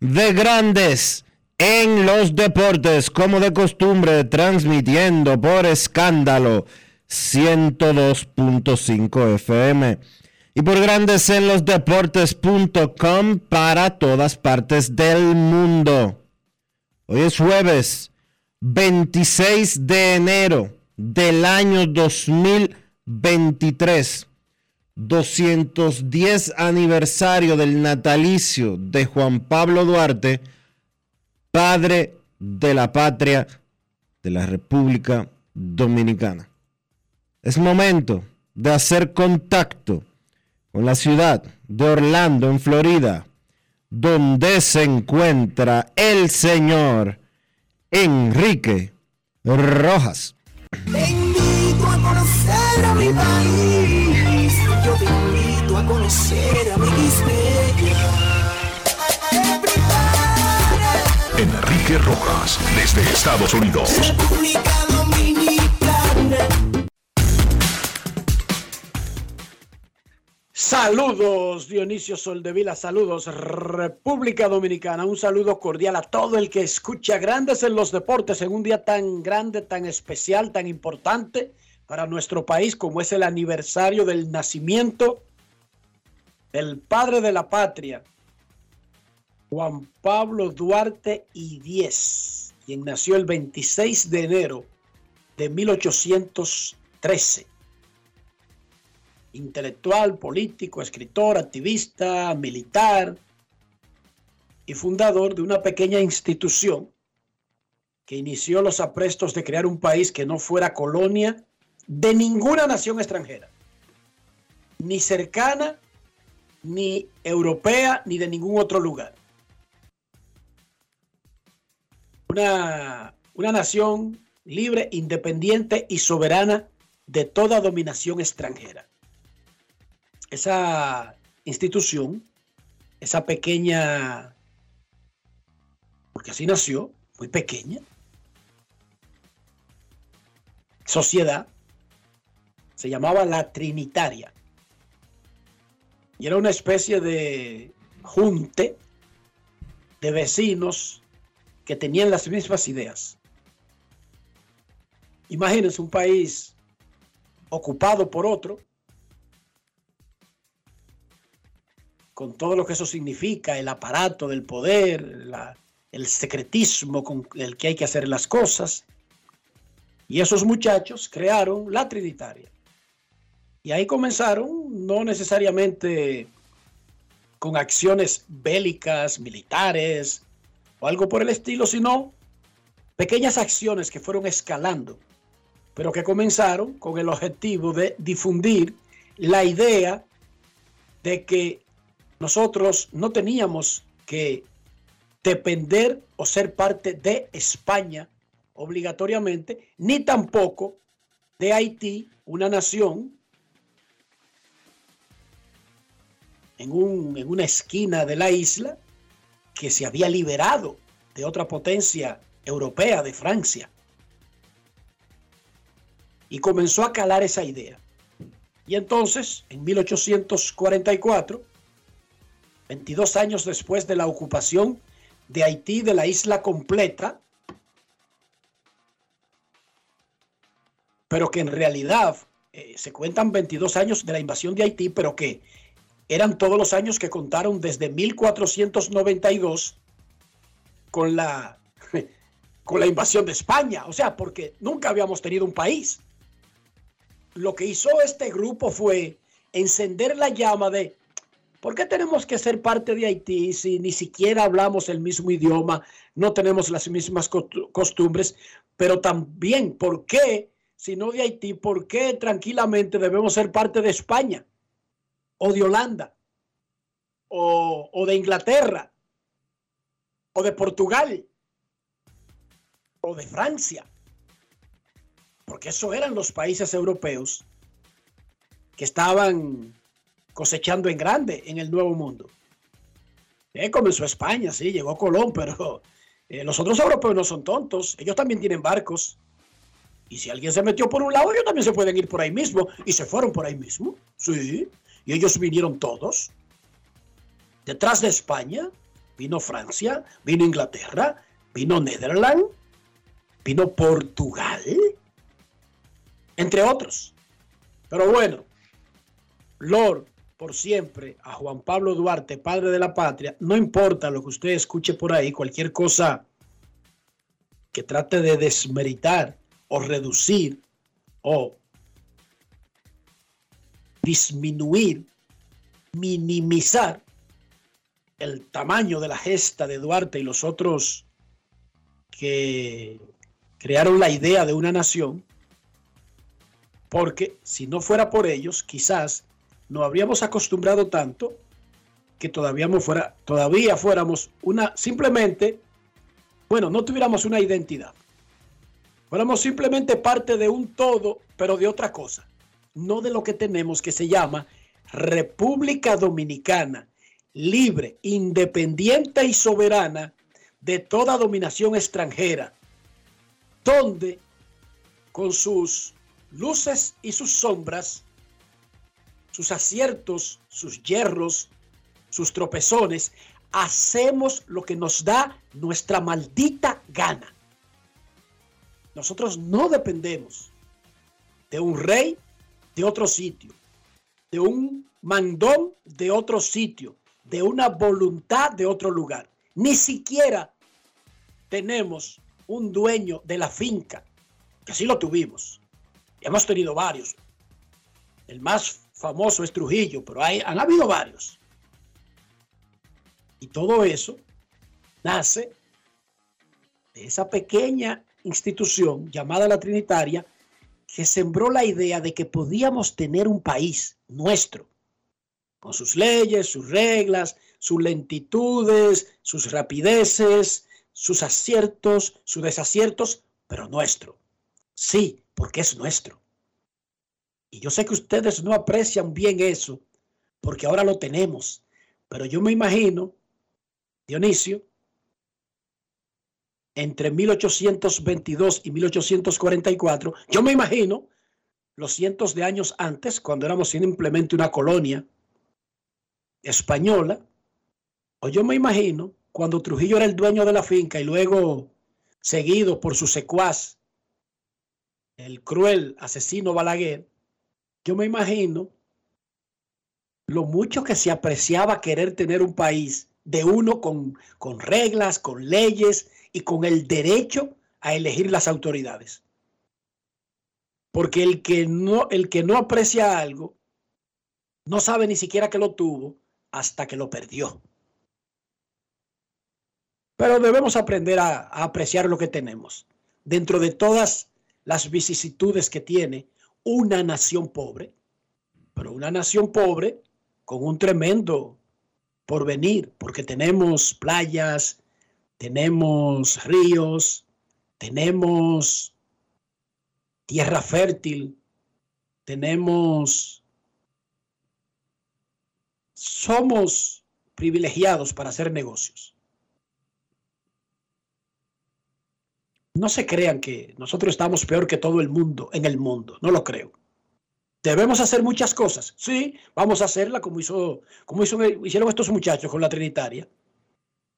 de Grandes en los Deportes, como de costumbre, transmitiendo por escándalo 102.5 FM y por Grandes en los Deportes.com para todas partes del mundo. Hoy es jueves 26 de enero del año 2023. 210 aniversario del natalicio de Juan Pablo Duarte, padre de la patria de la República Dominicana. Es momento de hacer contacto con la ciudad de Orlando, en Florida donde se encuentra el señor Enrique Rojas. A conocer a mi país. A conocer a mi Enrique Rojas, desde Estados Unidos. República Dominicana. Saludos Dionisio Soldevila, saludos República Dominicana, un saludo cordial a todo el que escucha Grandes en los Deportes en un día tan grande, tan especial, tan importante para nuestro país como es el aniversario del nacimiento del padre de la patria, Juan Pablo Duarte y Diez, quien nació el 26 de enero de 1813 intelectual, político, escritor, activista, militar y fundador de una pequeña institución que inició los aprestos de crear un país que no fuera colonia de ninguna nación extranjera, ni cercana, ni europea, ni de ningún otro lugar. Una, una nación libre, independiente y soberana de toda dominación extranjera esa institución, esa pequeña, porque así nació, muy pequeña, sociedad, se llamaba la Trinitaria. Y era una especie de junte de vecinos que tenían las mismas ideas. Imagínense un país ocupado por otro, con todo lo que eso significa, el aparato del poder, el secretismo con el que hay que hacer las cosas. Y esos muchachos crearon la Trinitaria. Y ahí comenzaron, no necesariamente con acciones bélicas, militares o algo por el estilo, sino pequeñas acciones que fueron escalando, pero que comenzaron con el objetivo de difundir la idea de que nosotros no teníamos que depender o ser parte de España obligatoriamente, ni tampoco de Haití, una nación en, un, en una esquina de la isla que se había liberado de otra potencia europea, de Francia. Y comenzó a calar esa idea. Y entonces, en 1844, 22 años después de la ocupación de Haití de la isla completa, pero que en realidad eh, se cuentan 22 años de la invasión de Haití, pero que eran todos los años que contaron desde 1492 con la, con la invasión de España. O sea, porque nunca habíamos tenido un país. Lo que hizo este grupo fue encender la llama de, ¿por qué tenemos que ser parte de Haití si ni siquiera hablamos el mismo idioma, no tenemos las mismas costumbres? Pero también, ¿por qué, si no de Haití, por qué tranquilamente debemos ser parte de España? O de Holanda o, de Inglaterra o de Portugal o de Francia. Porque eso eran los países europeos que estaban cosechando en grande en el Nuevo Mundo. Eh, comenzó España, sí, llegó Colón, pero eh, los otros europeos no son tontos. Ellos también tienen barcos. Y si alguien se metió por un lado, ellos también se pueden ir por ahí mismo. Y se fueron por ahí mismo. Sí. Y ellos vinieron todos. Detrás de España vino Francia, vino Inglaterra, vino Netherlands, vino Portugal, entre otros. Pero bueno, Lord, por siempre, a Juan Pablo Duarte, padre de la patria, no importa lo que usted escuche por ahí, cualquier cosa que trate de desmeritar o reducir o disminuir, minimizar el tamaño de la gesta de Duarte y los otros que crearon la idea de una nación, porque si no fuera por ellos, quizás nos habríamos acostumbrado tanto que todavía, fuera, todavía fuéramos una, simplemente, bueno, no tuviéramos una identidad. Fuéramos simplemente parte de un todo, pero de otra cosa no de lo que tenemos que se llama República Dominicana, libre, independiente y soberana de toda dominación extranjera, donde con sus luces y sus sombras, sus aciertos, sus hierros, sus tropezones, hacemos lo que nos da nuestra maldita gana. Nosotros no dependemos de un rey de otro sitio, de un mandón de otro sitio, de una voluntad de otro lugar. Ni siquiera tenemos un dueño de la finca, que sí lo tuvimos. Hemos tenido varios. El más famoso es Trujillo, pero hay, han habido varios. Y todo eso nace de esa pequeña institución llamada la Trinitaria, que sembró la idea de que podíamos tener un país nuestro, con sus leyes, sus reglas, sus lentitudes, sus rapideces, sus aciertos, sus desaciertos, pero nuestro. Sí, porque es nuestro. Y yo sé que ustedes no aprecian bien eso, porque ahora lo tenemos. Pero yo me imagino, Dionisio, entre 1822 y 1844, yo me imagino los cientos de años antes, cuando éramos simplemente una colonia española, o yo me imagino cuando Trujillo era el dueño de la finca y luego seguido por su secuaz, el cruel asesino Balaguer, yo me imagino lo mucho que se apreciaba querer tener un país de uno con, con reglas, con leyes y con el derecho a elegir las autoridades. Porque el que no, el que no aprecia algo no sabe ni siquiera que lo tuvo hasta que lo perdió. Pero debemos aprender a, a apreciar lo que tenemos. Dentro de todas las vicisitudes que tiene una nación pobre, pero una nación pobre con un tremendo porvenir, porque tenemos playas, tenemos ríos, tenemos tierra fértil, tenemos... Somos privilegiados para hacer negocios. No se crean que nosotros estamos peor que todo el mundo en el mundo, no lo creo. Debemos hacer muchas cosas. Sí, vamos a hacerla como, hizo, como hizo, hicieron estos muchachos con la Trinitaria.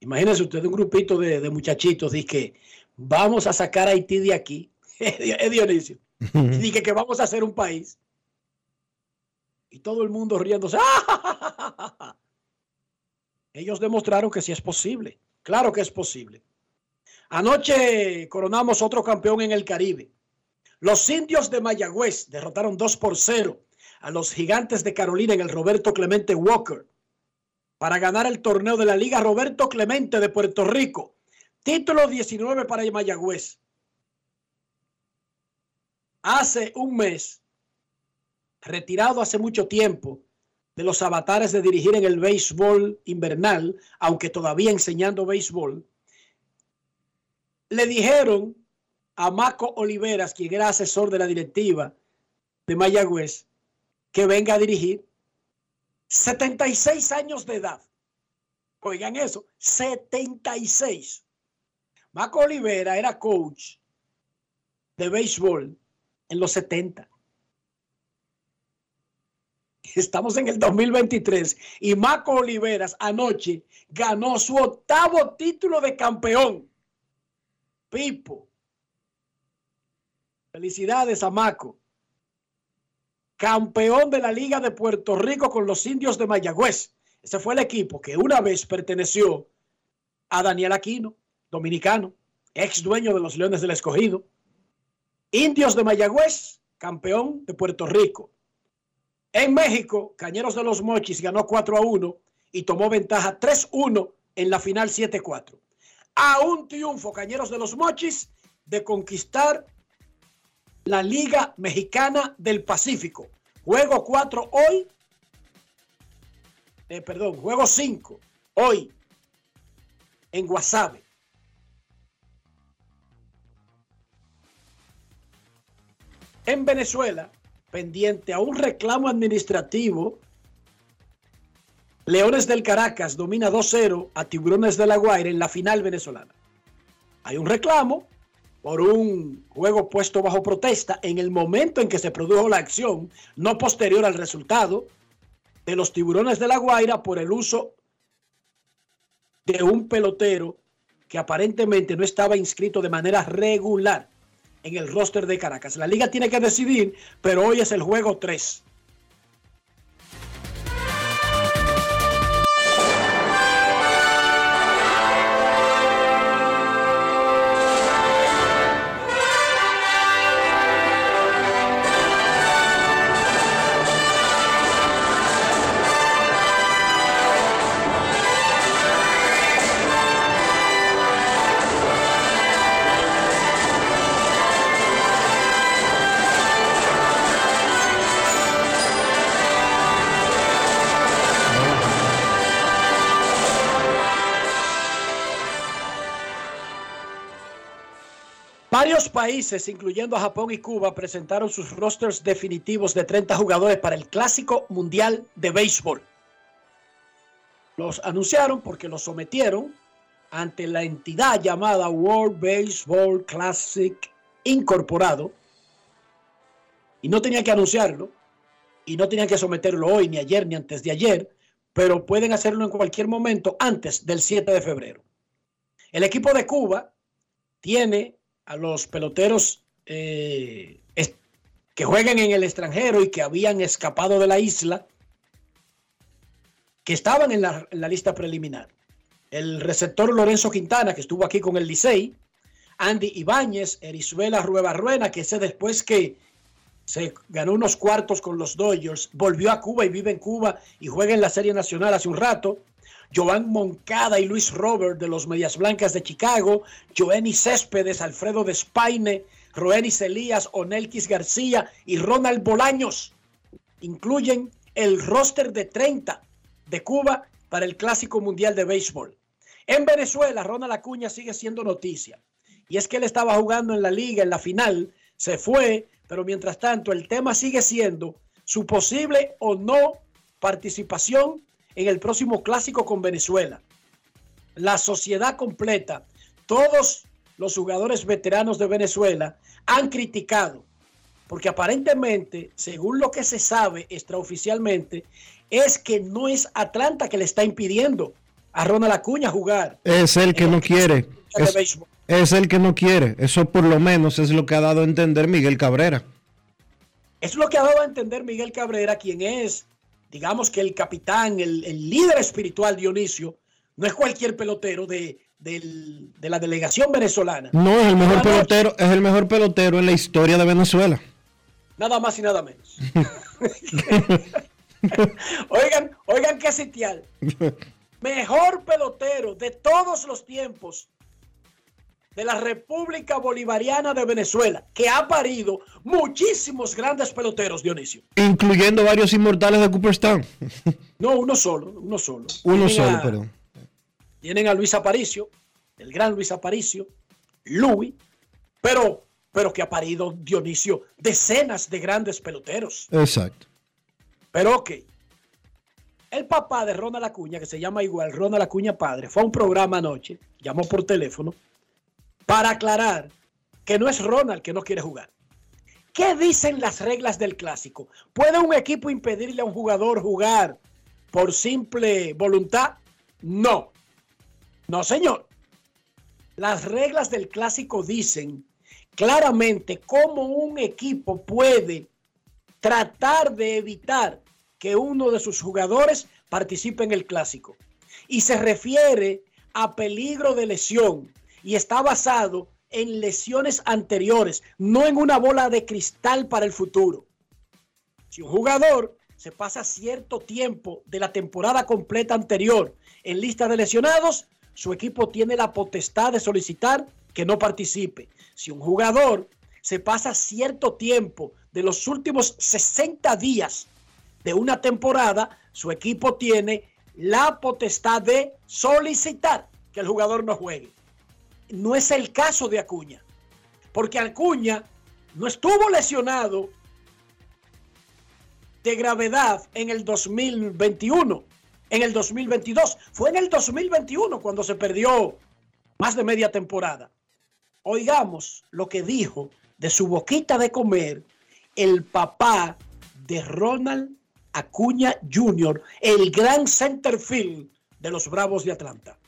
Imagínense usted un grupito de, de muchachitos, dice que vamos a sacar a Haití de aquí. Es Dionisio. Dice que vamos a hacer un país. Y todo el mundo riéndose. Ellos demostraron que sí es posible. Claro que es posible. Anoche coronamos otro campeón en el Caribe. Los indios de Mayagüez derrotaron 2 por 0 a los gigantes de Carolina en el Roberto Clemente Walker para ganar el torneo de la Liga Roberto Clemente de Puerto Rico. Título 19 para Mayagüez. Hace un mes, retirado hace mucho tiempo de los avatares de dirigir en el béisbol invernal, aunque todavía enseñando béisbol, le dijeron a Marco Oliveras, quien era asesor de la directiva de Mayagüez, que venga a dirigir 76 años de edad. Oigan eso, 76. Marco Olivera era coach de béisbol en los 70. Estamos en el 2023 y Marco Oliveras anoche ganó su octavo título de campeón Pipo. Felicidades a Maco. Campeón de la Liga de Puerto Rico con los indios de Mayagüez. Ese fue el equipo que una vez perteneció a Daniel Aquino, dominicano, ex dueño de los Leones del Escogido. Indios de Mayagüez, campeón de Puerto Rico. En México, Cañeros de los Mochis ganó 4 a 1 y tomó ventaja 3-1 en la final 7-4 a un triunfo, Cañeros de los Mochis, de conquistar la Liga Mexicana del Pacífico. Juego 4 hoy. Eh, perdón, juego 5 hoy en Guasave. En Venezuela, pendiente a un reclamo administrativo Leones del Caracas domina 2-0 a Tiburones de la Guaira en la final venezolana. Hay un reclamo por un juego puesto bajo protesta en el momento en que se produjo la acción, no posterior al resultado de los Tiburones de la Guaira por el uso de un pelotero que aparentemente no estaba inscrito de manera regular en el roster de Caracas. La liga tiene que decidir, pero hoy es el juego 3. Países, incluyendo a Japón y Cuba, presentaron sus rosters definitivos de 30 jugadores para el Clásico Mundial de Béisbol. Los anunciaron porque los sometieron ante la entidad llamada World Baseball Classic Incorporado y no tenían que anunciarlo y no tenían que someterlo hoy, ni ayer, ni antes de ayer, pero pueden hacerlo en cualquier momento antes del 7 de febrero. El equipo de Cuba tiene a los peloteros eh, que juegan en el extranjero y que habían escapado de la isla, que estaban en la, lista preliminar. El receptor Lorenzo Quintana, que estuvo aquí con el Licey, Andy Ibáñez, Erizuela Rueva Ruena, que sé después que se ganó unos cuartos con los Dodgers, volvió a Cuba y vive en Cuba y juega en la Serie Nacional hace un rato. Joan Moncada y Luis Robert de los Medias Blancas de Chicago, Joenny Céspedes, Alfredo Despaine, Roenis Elías, Onelquis García y Ronald Bolaños. Incluyen el roster de 30 de Cuba para el Clásico Mundial de Béisbol. En Venezuela, Ronald Acuña sigue siendo noticia. Y es que él estaba jugando en la liga, en la final, se fue, pero mientras tanto el tema sigue siendo su posible o no participación en el próximo clásico con Venezuela. La sociedad completa, todos los jugadores veteranos de Venezuela han criticado, porque aparentemente, según lo que se sabe extraoficialmente, es que no es Atlanta que le está impidiendo a Ronald Acuña jugar. Es el que no quiere. Es, es, el que no quiere. Eso por lo menos es lo que ha dado a entender Miguel Cabrera. Es lo que ha dado a entender Miguel Cabrera, quien es, digamos que el capitán, el, el líder espiritual Dionisio, no es cualquier pelotero de, de, de la delegación venezolana. No, es el mejor pelotero, es el mejor pelotero en la historia de Venezuela. Nada más y nada menos. oigan, oigan qué sitial. Mejor pelotero de todos los tiempos de la República Bolivariana de Venezuela, que ha parido muchísimos grandes peloteros, Dionisio. Incluyendo varios inmortales de Cooperstown. no, uno solo, uno solo. Uno tienen solo, a, perdón. Tienen a Luis Aparicio, el gran Luis Aparicio, Louis, pero, pero que ha parido, Dionisio, decenas de grandes peloteros. Exacto. Pero ok. El papá de Ronald Acuña, que se llama igual Ronald Acuña Padre, fue a un programa anoche, llamó por teléfono, para aclarar que no es Ronald que no quiere jugar. ¿Qué dicen las reglas del clásico? ¿Puede un equipo impedirle a un jugador jugar por simple voluntad? No. No, señor. Las reglas del clásico dicen claramente cómo un equipo puede tratar de evitar que uno de sus jugadores participe en el clásico. Y se refiere a peligro de lesión y está basado en lesiones anteriores, no en una bola de cristal para el futuro. Si un jugador se pasa cierto tiempo de la temporada completa anterior en lista de lesionados, su equipo tiene la potestad de solicitar que no participe. Si un jugador se pasa cierto tiempo de los últimos 60 días de una temporada, su equipo tiene la potestad de solicitar que el jugador no juegue. No es el caso de Acuña, porque Acuña no estuvo lesionado de gravedad en el 2021, en el 2022. Fue en el 2021 cuando se perdió más de media temporada. Oigamos lo que dijo de su boquita de comer el papá de Ronald Acuña Jr., el gran centerfield de los Bravos de Atlanta.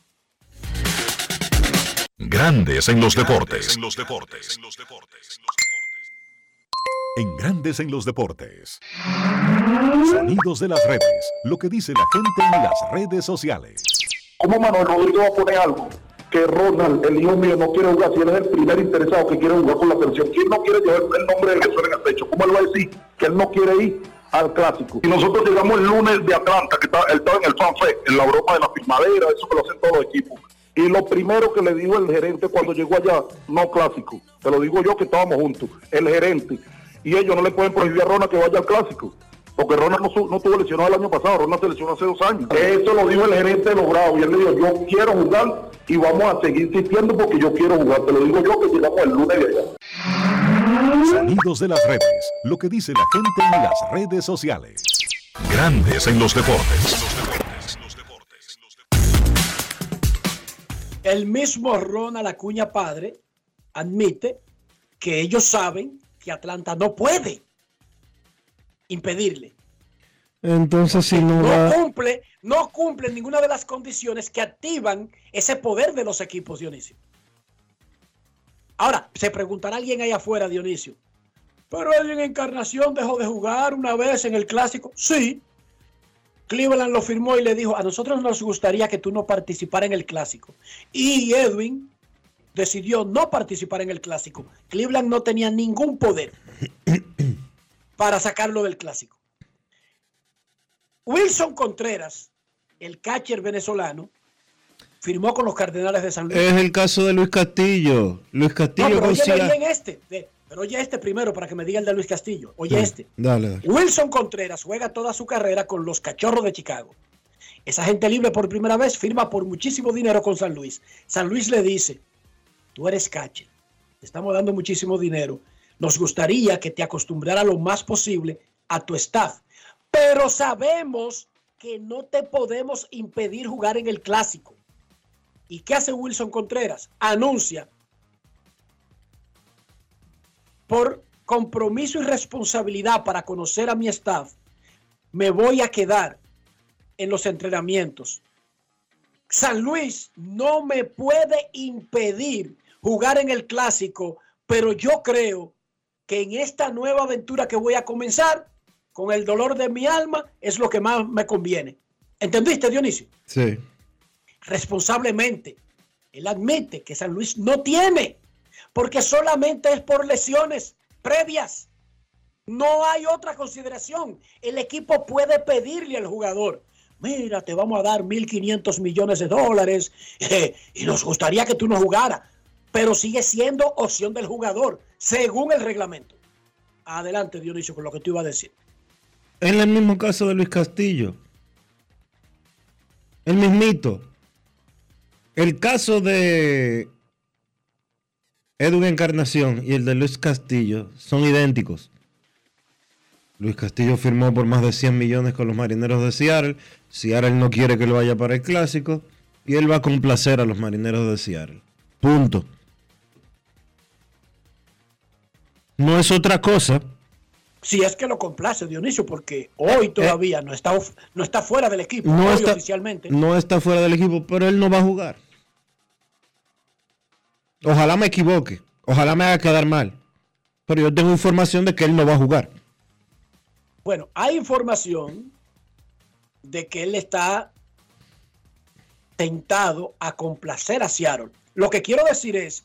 Grandes en los deportes. En los deportes. En Grandes en los deportes. Sonidos de las redes. Lo que dice la gente en las redes sociales. ¿Cómo Manuel Rodrigo va a poner algo? que Ronald, el hijo mío, no quiere jugar, si él es el primer interesado que quiere jugar con la selección. ¿Quién no quiere llevar el nombre de Venezuela en el pecho? ¿Cómo él va a decir que él no quiere ir al clásico? Y nosotros llegamos el lunes de Atlanta, que está, él estaba en el FanFest, en la Europa de la firmadera, eso que lo hacen todos los equipos. Y lo primero que le dijo el gerente cuando llegó allá, no clásico, te lo digo yo que estábamos juntos, el gerente. Y ellos no le pueden prohibir a Ronald que vaya al clásico. Porque Ronald no, no tuvo lesionado el año pasado, Ronald se lesionó hace dos años. Eso lo dijo el gerente de los Bravos. Y él le dijo, yo quiero jugar y vamos a seguir insistiendo porque yo quiero jugar. Te lo digo yo que llegamos el lunes de allá. Sonidos de las redes. Lo que dice la gente en las redes sociales. Grandes en los deportes. El mismo Ronald Acuña padre admite que ellos saben que Atlanta no puede impedirle. Entonces, si no, no va... cumple, no cumple ninguna de las condiciones que activan ese poder de los equipos, Dionisio. Ahora, se preguntará alguien ahí afuera, Dionisio. Pero él en Encarnación dejó de jugar una vez en el clásico. Sí. Cleveland lo firmó y le dijo, a nosotros nos gustaría que tú no participaras en el clásico. Y Edwin decidió no participar en el clásico. Cleveland no tenía ningún poder para sacarlo del clásico. Wilson Contreras, el catcher venezolano, firmó con los Cardenales de San Luis. Es el caso de Luis Castillo. Luis Castillo no, pero consiga... oye bien este, de, pero oye este primero para que me diga el de Luis Castillo. Oye este. Dale, dale. Wilson Contreras juega toda su carrera con los Cachorros de Chicago. Esa gente libre por primera vez firma por muchísimo dinero con San Luis. San Luis le dice, tú eres cache, te estamos dando muchísimo dinero. Nos gustaría que te acostumbrara lo más posible a tu staff, pero sabemos que no te podemos impedir jugar en el clásico. ¿Y qué hace Wilson Contreras? Anuncia por compromiso y responsabilidad para conocer a mi staff, me voy a quedar en los entrenamientos. San Luis no me puede impedir jugar en el clásico, pero yo creo que en esta nueva aventura que voy a comenzar, con el dolor de mi alma, es lo que más me conviene. ¿Entendiste, Dionisio? Sí. Responsablemente, él admite que San Luis no tiene, porque solamente es por lesiones previas. No hay otra consideración. El equipo puede pedirle al jugador, mira, te vamos a dar 1.500 millones de dólares y nos gustaría que tú no jugaras, pero sigue siendo opción del jugador, según el reglamento. Adelante, Dionisio, con lo que tú ibas a decir. En el mismo caso de Luis Castillo. El mismito. El caso de Edwin Encarnación y el de Luis Castillo son idénticos. Luis Castillo firmó por más de 100 millones con los marineros de Seattle. Seattle no quiere que lo vaya para el clásico y él va a complacer a los marineros de Seattle. Punto. No es otra cosa. Si es que lo complace Dionisio, porque hoy Eh, todavía no, está, no está fuera del equipo, No hoy está, oficialmente. no está fuera del equipo, pero él no va a jugar. Ojalá me equivoque. Ojalá me haga quedar mal. Pero yo tengo información de que él no va a jugar. Bueno, hay información de que él está tentado a complacer a Seattle. Lo que quiero decir es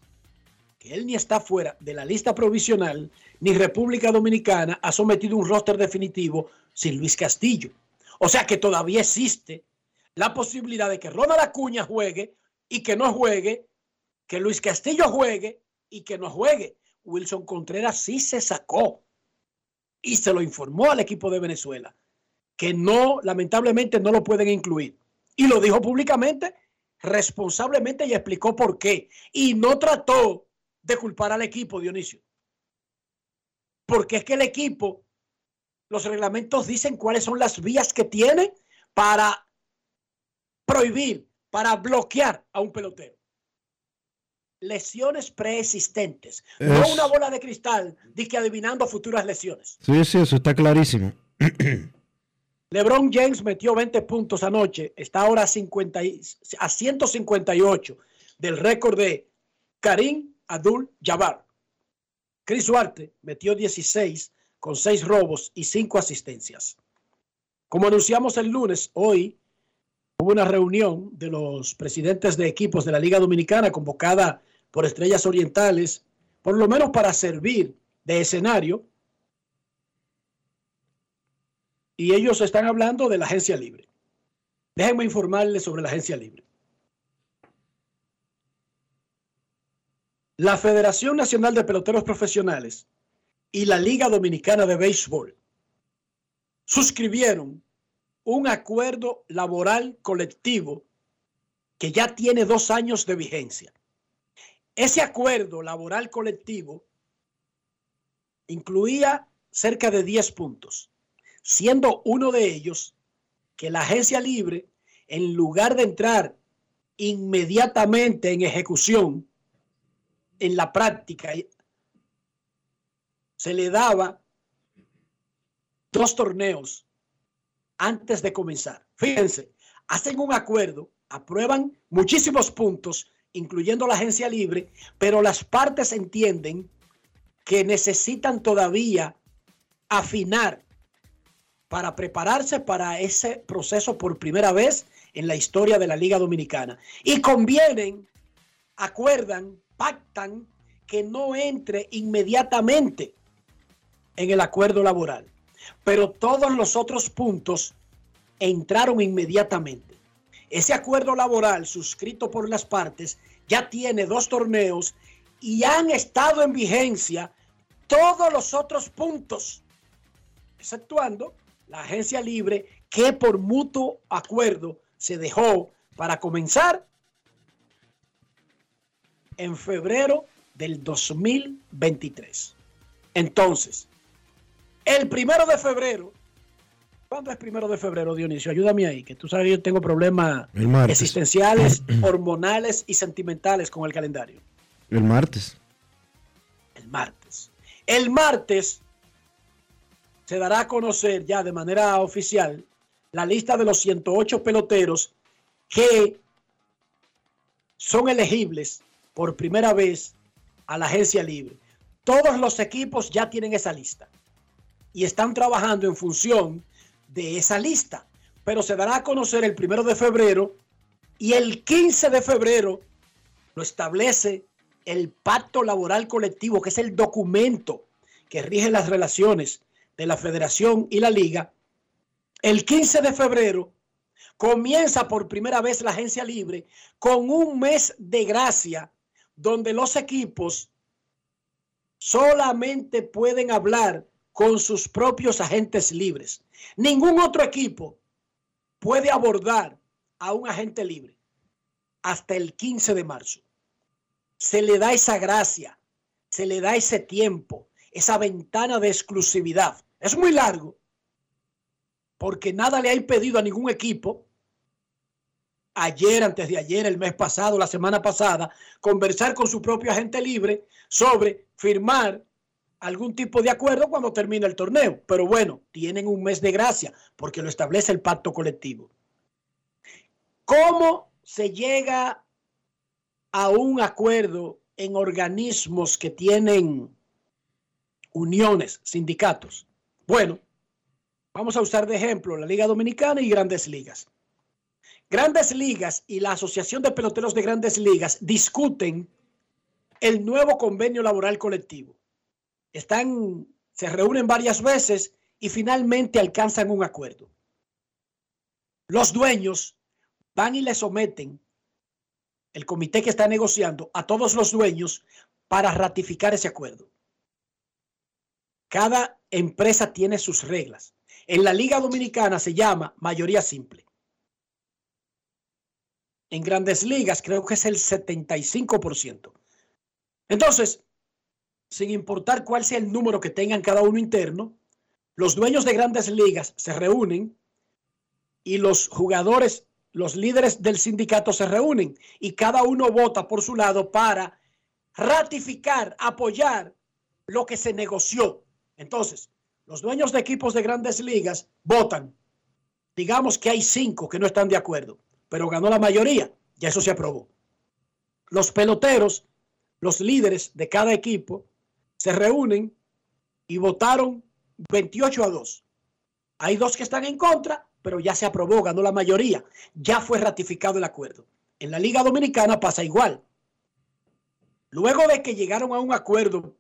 que él ni está fuera de la lista provisional, ni República Dominicana ha sometido un roster definitivo sin Luis Castillo. O sea que todavía existe la posibilidad de que Ronald Acuña juegue y que no juegue, que Luis Castillo juegue y que no juegue. Wilson Contreras sí se sacó y se lo informó al equipo de Venezuela que no, lamentablemente no lo pueden incluir. Y lo dijo públicamente, responsablemente y explicó por qué. Y no trató de culpar al equipo, Dionisio. Porque es que el equipo, los reglamentos dicen cuáles son las vías que tiene para prohibir, para bloquear a un pelotero. Lesiones preexistentes, no una bola de cristal, de que adivinando futuras lesiones. Sí, sí, eso está clarísimo. LeBron James metió 20 puntos anoche, está ahora a, 50 y- a 158 del récord de Karim Abdul Jabbar. Chris Duarte metió 16 con 6 robos y 5 asistencias. Como anunciamos el lunes, hoy hubo una reunión de los presidentes de equipos de la Liga Dominicana convocada por Estrellas Orientales, por lo menos para servir de escenario y ellos están hablando de la agencia libre. Déjenme informarles sobre la agencia libre. La Federación Nacional de Peloteros Profesionales y la Liga Dominicana de Béisbol suscribieron un acuerdo laboral colectivo que ya tiene dos años de vigencia. Ese acuerdo laboral colectivo incluía cerca de 10 puntos siendo uno de ellos que la agencia libre, en lugar de entrar inmediatamente en ejecución, en la práctica, se le daba dos torneos antes de comenzar. Fíjense, hacen un acuerdo, aprueban muchísimos puntos, incluyendo la agencia libre, pero las partes entienden que necesitan todavía afinar para prepararse para ese proceso por primera vez en la historia de la Liga Dominicana. Y convienen, acuerdan, pactan que no entre inmediatamente en el acuerdo laboral. Pero todos los otros puntos entraron inmediatamente. Ese acuerdo laboral suscrito por las partes ya tiene dos torneos y han estado en vigencia todos los otros puntos, exceptuando la agencia libre que por mutuo acuerdo se dejó para comenzar en febrero del 2023. Entonces, el primero de febrero, ¿cuándo es primero de febrero, Dionisio? Ayúdame ahí, que tú sabes que yo tengo problemas existenciales, hormonales y sentimentales con el calendario. El martes. El martes. El martes se dará a conocer ya de manera oficial la lista de los 108 peloteros que son elegibles por primera vez a la agencia libre. Todos los equipos ya tienen esa lista y están trabajando en función de esa lista, pero se dará a conocer el primero de febrero y el 15 de febrero lo establece el pacto laboral colectivo, que es el documento que rige las relaciones de la federación y la liga. El 15 de febrero comienza por primera vez la agencia libre con un mes de gracia donde los equipos solamente pueden hablar con sus propios agentes libres. Ningún otro equipo puede abordar a un agente libre hasta el 15 de marzo. Se le da esa gracia, se le da ese tiempo, esa ventana de exclusividad. Es muy largo, porque nada le ha impedido a ningún equipo ayer, antes de ayer, el mes pasado, la semana pasada, conversar con su propio agente libre sobre firmar algún tipo de acuerdo cuando termine el torneo. Pero bueno, tienen un mes de gracia porque lo establece el pacto colectivo. ¿Cómo se llega a un acuerdo en organismos que tienen uniones, sindicatos? Bueno, vamos a usar de ejemplo la Liga Dominicana y Grandes Ligas. Grandes Ligas y la Asociación de Peloteros de Grandes Ligas discuten el nuevo convenio laboral colectivo. Están, se reúnen varias veces y finalmente alcanzan un acuerdo. Los dueños van y le someten el comité que está negociando a todos los dueños para ratificar ese acuerdo. Cada empresa tiene sus reglas. En la Liga Dominicana se llama mayoría simple. En grandes ligas creo que es el 75%. Entonces, sin importar cuál sea el número que tengan cada uno interno, los dueños de grandes ligas se reúnen y los jugadores, los líderes del sindicato se reúnen y cada uno vota por su lado para ratificar, apoyar lo que se negoció. Entonces, los dueños de equipos de grandes ligas votan. Digamos que hay cinco que no están de acuerdo, pero ganó la mayoría. Ya eso se aprobó. Los peloteros, los líderes de cada equipo, se reúnen y votaron 28 a 2. Hay dos que están en contra, pero ya se aprobó, ganó la mayoría. Ya fue ratificado el acuerdo. En la Liga Dominicana pasa igual. Luego de que llegaron a un acuerdo,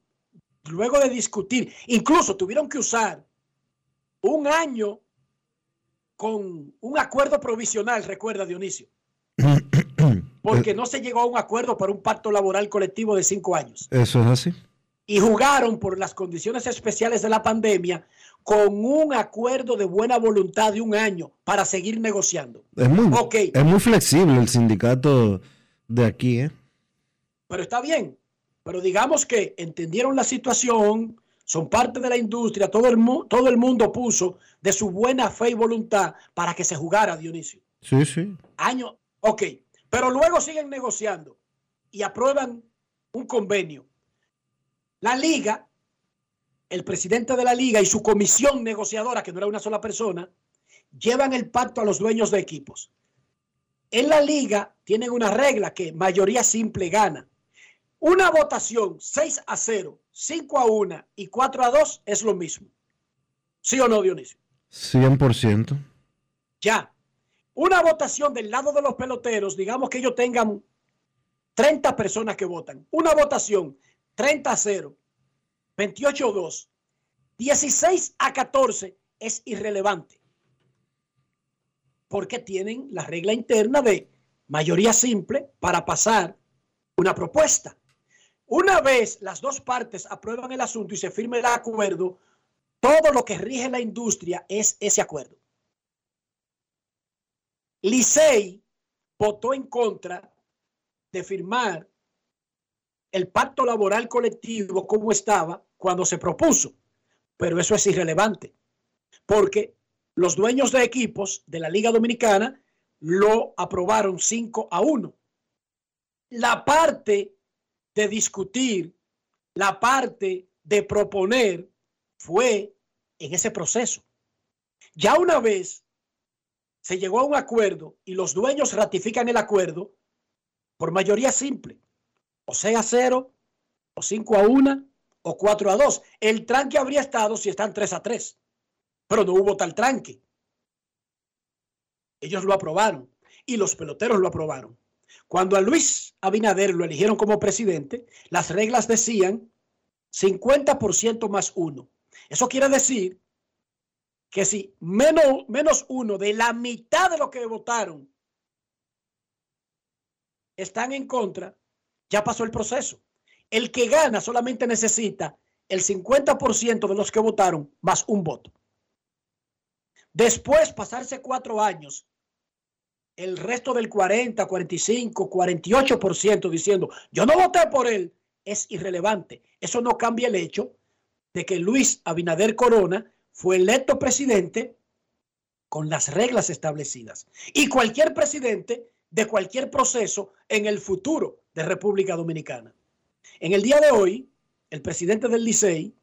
luego de discutir, incluso tuvieron que usar un año con un acuerdo provisional, recuerda Dionisio, porque no se llegó a un acuerdo para un pacto laboral colectivo de cinco años. Eso es así. Y jugaron por las condiciones especiales de la pandemia con un acuerdo de buena voluntad de un año para seguir negociando. Es muy, Ok. es muy flexible el sindicato de aquí, ¿eh? Pero está bien. Pero digamos que entendieron la situación, son parte de la industria, todo el, mu- todo el mundo puso de su buena fe y voluntad para que se jugara, Dionisio. Sí, sí. Año, ok. Pero luego siguen negociando y aprueban un convenio. La liga, el presidente de la liga y su comisión negociadora, que no era una sola persona, llevan el pacto a los dueños de equipos. En la liga tienen una regla que mayoría simple gana. Una votación 6 a 0, 5 a 1 y 4 a 2 es lo mismo. ¿Sí o no, Dionisio? 100%. Ya. Una votación del lado de los peloteros, digamos que ellos tengan 30 personas que votan. Una votación 30 a 0, 28 a 2, 16 a 14 es irrelevante. Porque tienen la regla interna de mayoría simple para pasar una propuesta. Una vez las dos partes aprueban el asunto y se firme el acuerdo, todo lo que rige la industria es ese acuerdo. Licey votó en contra de firmar el pacto laboral colectivo como estaba cuando se propuso. Pero eso es irrelevante, porque los dueños de equipos de la Liga Dominicana lo aprobaron 5 a 1. La parte de discutir, la parte de proponer fue en ese proceso. Ya una vez se llegó a un acuerdo y los dueños ratifican el acuerdo por mayoría simple, o sea, cero, o 5 a 1, o 4 a 2. El tranque habría estado si están 3 a 3, pero no hubo tal tranque. Ellos lo aprobaron y los peloteros lo aprobaron. Cuando a Luis Abinader lo eligieron como presidente, las reglas decían 50% más uno. Eso quiere decir que si menos, menos uno de la mitad de lo que votaron están en contra, ya pasó el proceso. El que gana solamente necesita el 50% de los que votaron más un voto. Después, pasarse cuatro años, el resto del 40, 45, 48% diciendo, yo no voté por él, es irrelevante. Eso no cambia el hecho de que Luis Abinader Corona fue electo presidente con las reglas establecidas. Y cualquier presidente de cualquier proceso en el futuro de República Dominicana. En el día de hoy, el presidente del Licey,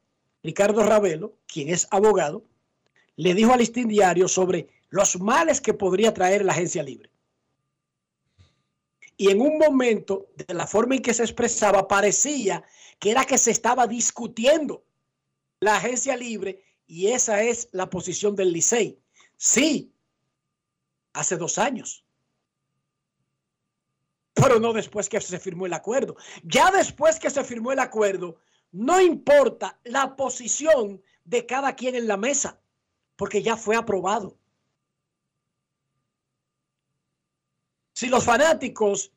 Ricardo Ravelo, quien es abogado, le dijo al listín diario sobre los males que podría traer la agencia libre. Y en un momento, de la forma en que se expresaba, parecía que era que se estaba discutiendo la agencia libre y esa es la posición del Licey. Sí, hace dos años. Pero no después que se firmó el acuerdo. Ya después que se firmó el acuerdo, no importa la posición de cada quien en la mesa, porque ya fue aprobado. Si los fanáticos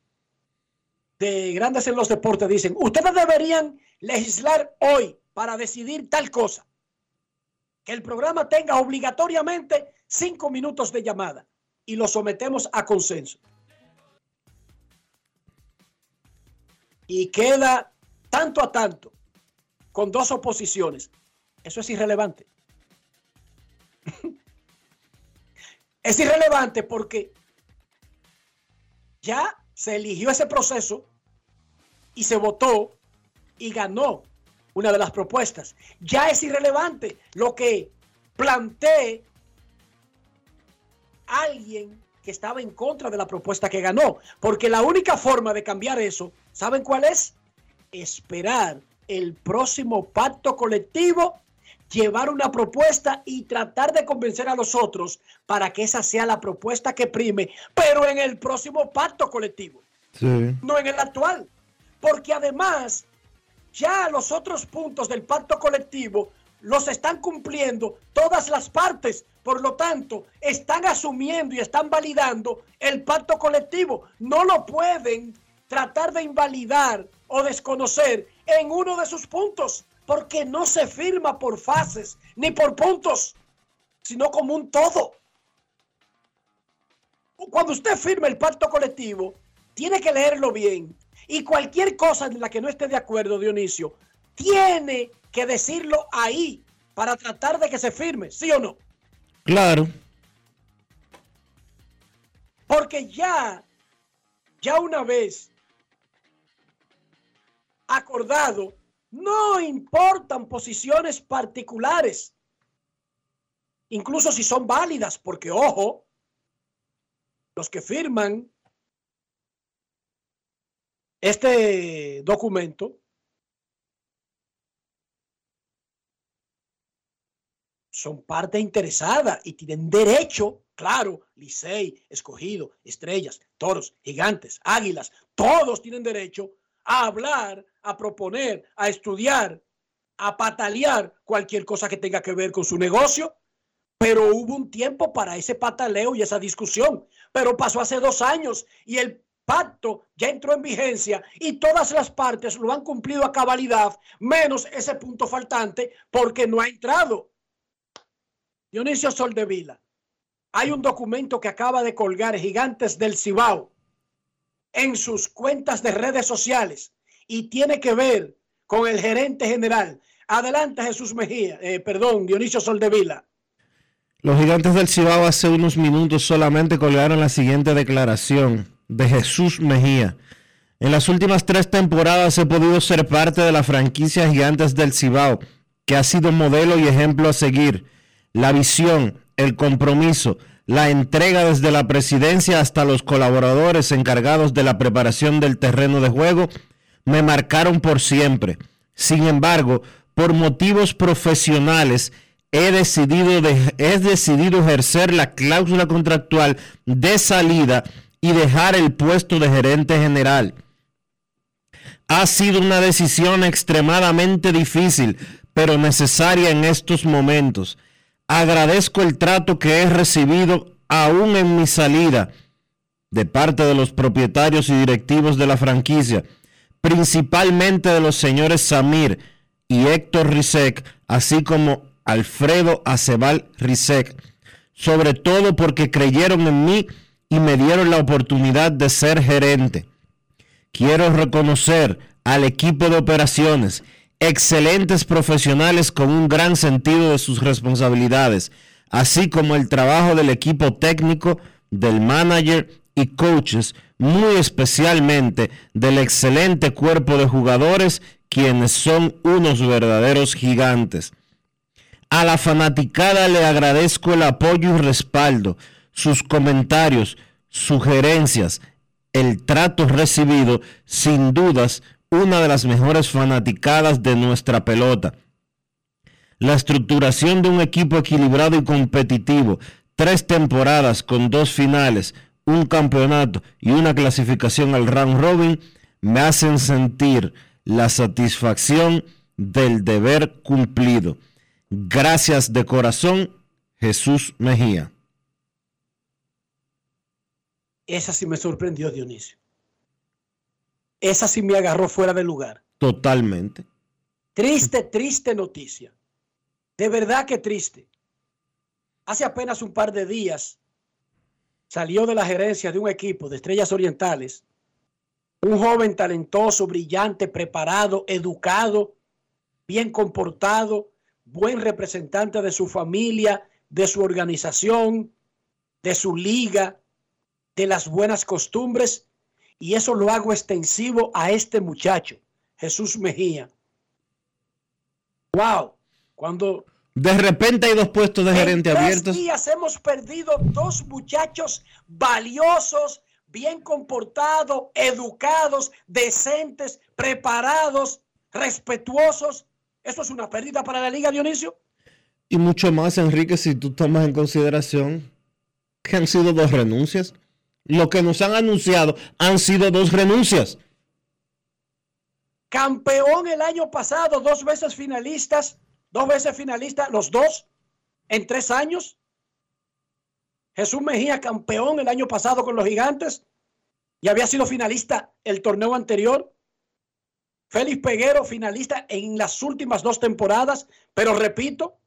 de grandes en los deportes dicen, ustedes deberían legislar hoy para decidir tal cosa, que el programa tenga obligatoriamente cinco minutos de llamada y lo sometemos a consenso. Y queda tanto a tanto con dos oposiciones. Eso es irrelevante. es irrelevante porque ya se eligió ese proceso y se votó y ganó una de las propuestas. Ya es irrelevante lo que plantee alguien que estaba en contra de la propuesta que ganó, porque la única forma de cambiar eso, ¿saben cuál es? Esperar el próximo pacto colectivo, llevar una propuesta y tratar de convencer a los otros para que esa sea la propuesta que prime, pero en el próximo pacto colectivo, no en el actual, porque además ya los otros puntos del pacto colectivo los están cumpliendo todas las partes. Por lo tanto, están asumiendo y están validando el pacto colectivo. No lo pueden tratar de invalidar o desconocer en uno de sus puntos, porque no se firma por fases ni por puntos, sino como un todo. Cuando usted firma el pacto colectivo, tiene que leerlo bien y cualquier cosa en la que no esté de acuerdo, Dionisio, tiene que decirlo ahí para tratar de que se firme, ¿sí o no? Claro. Porque ya, ya una vez acordado, no importan posiciones particulares, incluso si son válidas, porque ojo, los que firman este documento son parte interesada y tienen derecho, claro, Licey, escogido, estrellas, toros, gigantes, águilas, todos tienen derecho a hablar, a proponer, a estudiar, a patalear cualquier cosa que tenga que ver con su negocio. Pero hubo un tiempo para ese pataleo y esa discusión. Pero pasó hace dos años y el pacto ya entró en vigencia y todas las partes lo han cumplido a cabalidad, menos ese punto faltante porque no ha entrado. Dionisio Soldevila, Hay un documento que acaba de colgar Gigantes del Cibao en sus cuentas de redes sociales y tiene que ver con el gerente general. Adelante, Jesús Mejía, eh, perdón, Dionisio Soldevila. Los gigantes del Cibao hace unos minutos solamente colgaron la siguiente declaración de Jesús Mejía. En las últimas tres temporadas he podido ser parte de la franquicia Gigantes del Cibao, que ha sido modelo y ejemplo a seguir. La visión, el compromiso, la entrega desde la presidencia hasta los colaboradores encargados de la preparación del terreno de juego me marcaron por siempre. Sin embargo, por motivos profesionales, he decidido, decidido ejercer la cláusula contractual de salida y dejar el puesto de gerente general. Ha sido una decisión extremadamente difícil, pero necesaria en estos momentos. Agradezco el trato que he recibido aún en mi salida de parte de los propietarios y directivos de la franquicia, principalmente de los señores Samir y Héctor Rizek, así como Alfredo Acebal Rizek, sobre todo porque creyeron en mí y me dieron la oportunidad de ser gerente. Quiero reconocer al equipo de operaciones, excelentes profesionales con un gran sentido de sus responsabilidades, así como el trabajo del equipo técnico, del manager y coaches, muy especialmente del excelente cuerpo de jugadores, quienes son unos verdaderos gigantes. A la fanaticada le agradezco el apoyo y respaldo, sus comentarios, sugerencias, el trato recibido, sin dudas, una de las mejores fanaticadas de nuestra pelota. La estructuración de un equipo equilibrado y competitivo, tres temporadas con dos finales, un campeonato y una clasificación al round robin, me hacen sentir la satisfacción del deber cumplido. Gracias de corazón, Jesús Mejía. Esa sí me sorprendió, Dionisio. Esa sí me agarró fuera de lugar. Totalmente. Triste, triste noticia. De verdad que triste. Hace apenas un par de días salió de la gerencia de un equipo de Estrellas Orientales un joven talentoso, brillante, preparado, educado, bien comportado, buen representante de su familia, de su organización, de su liga, de las buenas costumbres y eso lo hago extensivo a este muchacho, Jesús Mejía. Wow, cuando de repente hay dos puestos de gerente en abiertos. días hemos perdido dos muchachos valiosos, bien comportados, educados, decentes, preparados, respetuosos. Eso es una pérdida para la liga, Dionisio. Y mucho más, Enrique, si tú tomas en consideración que han sido dos renuncias. Lo que nos han anunciado han sido dos renuncias. Campeón el año pasado, dos veces finalistas, dos veces finalistas, los dos en tres años. Jesús Mejía, campeón el año pasado con los gigantes y había sido finalista el torneo anterior. Félix Peguero, finalista en las últimas dos temporadas, pero repito,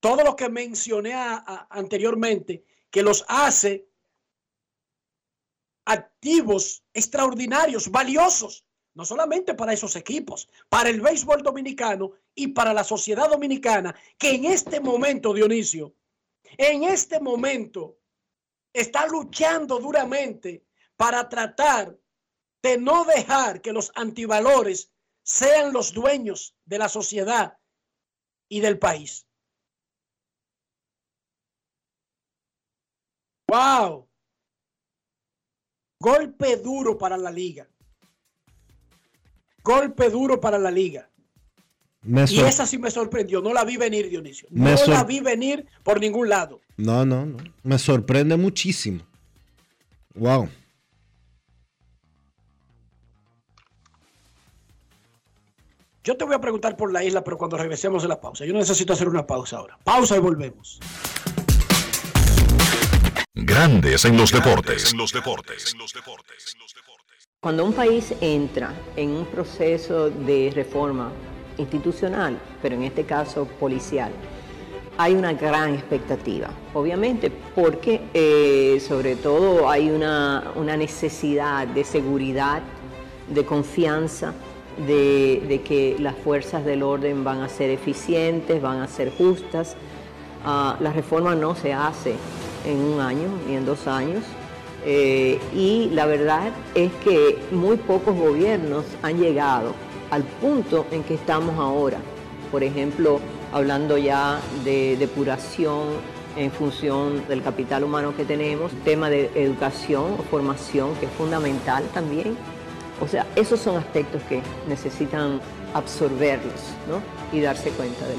todo lo que mencioné anteriormente, que los hace activos extraordinarios, valiosos, no solamente para esos equipos, para el béisbol dominicano y para la sociedad dominicana, que en este momento, Dionisio, en este momento está luchando duramente para tratar de no dejar que los antivalores sean los dueños de la sociedad y del país. ¡Wow! Golpe duro para la liga. Golpe duro para la liga. y esa sí me sorprendió. No la vi venir, Dionisio. No la vi venir por ningún lado. No, no, no. Me sorprende muchísimo. Wow. Yo te voy a preguntar por la isla, pero cuando regresemos de la pausa. Yo necesito hacer una pausa ahora. Pausa y volvemos. Grandes en los deportes. En los deportes. Cuando un país entra en un proceso de reforma institucional, pero en este caso policial, hay una gran expectativa, obviamente, porque eh, sobre todo hay una, necesidad de seguridad, de confianza, de, que las fuerzas del orden van a ser eficientes, van a ser justas. Ah, la reforma no se hace en un año ni en dos años. Eh, y la verdad es que muy pocos gobiernos han llegado al punto en que estamos ahora. Por ejemplo, hablando ya de depuración en función del capital humano que tenemos, tema de educación o formación que es fundamental también. O sea, esos son aspectos que necesitan absorberlos y darse cuenta del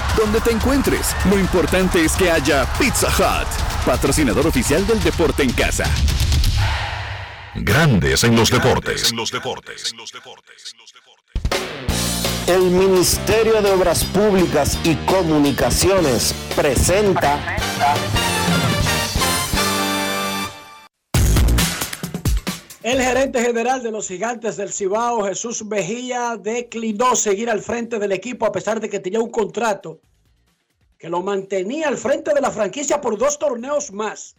Donde te encuentres, lo importante es que haya Pizza Hut, patrocinador oficial del deporte en casa. Grandes en los deportes. El Ministerio de Obras Públicas y Comunicaciones presenta El gerente general de los gigantes del Cibao, Jesús Mejía, declinó seguir al frente del equipo a pesar de que tenía un contrato que lo mantenía al frente de la franquicia por dos torneos más.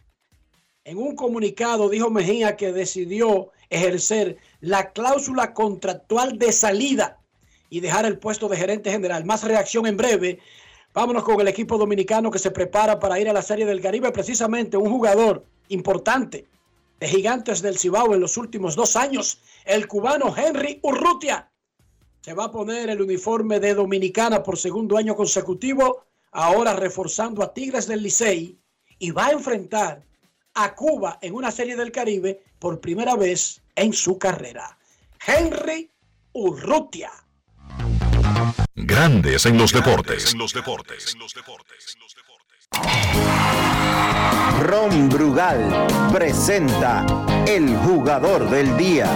En un comunicado dijo Mejía que decidió ejercer la cláusula contractual de salida y dejar el puesto de gerente general. Más reacción en breve. Vámonos con el equipo dominicano que se prepara para ir a la Serie del Caribe. Precisamente un jugador importante de Gigantes del Cibao en los últimos dos años, el cubano Henry Urrutia. Se va a poner el uniforme de Dominicana por segundo año consecutivo, ahora reforzando a Tigres del Licey y va a enfrentar a Cuba en una serie del Caribe por primera vez en su carrera. Henry Urrutia. Grandes en los deportes. En los deportes. En los deportes. Ron Brugal presenta el jugador del día.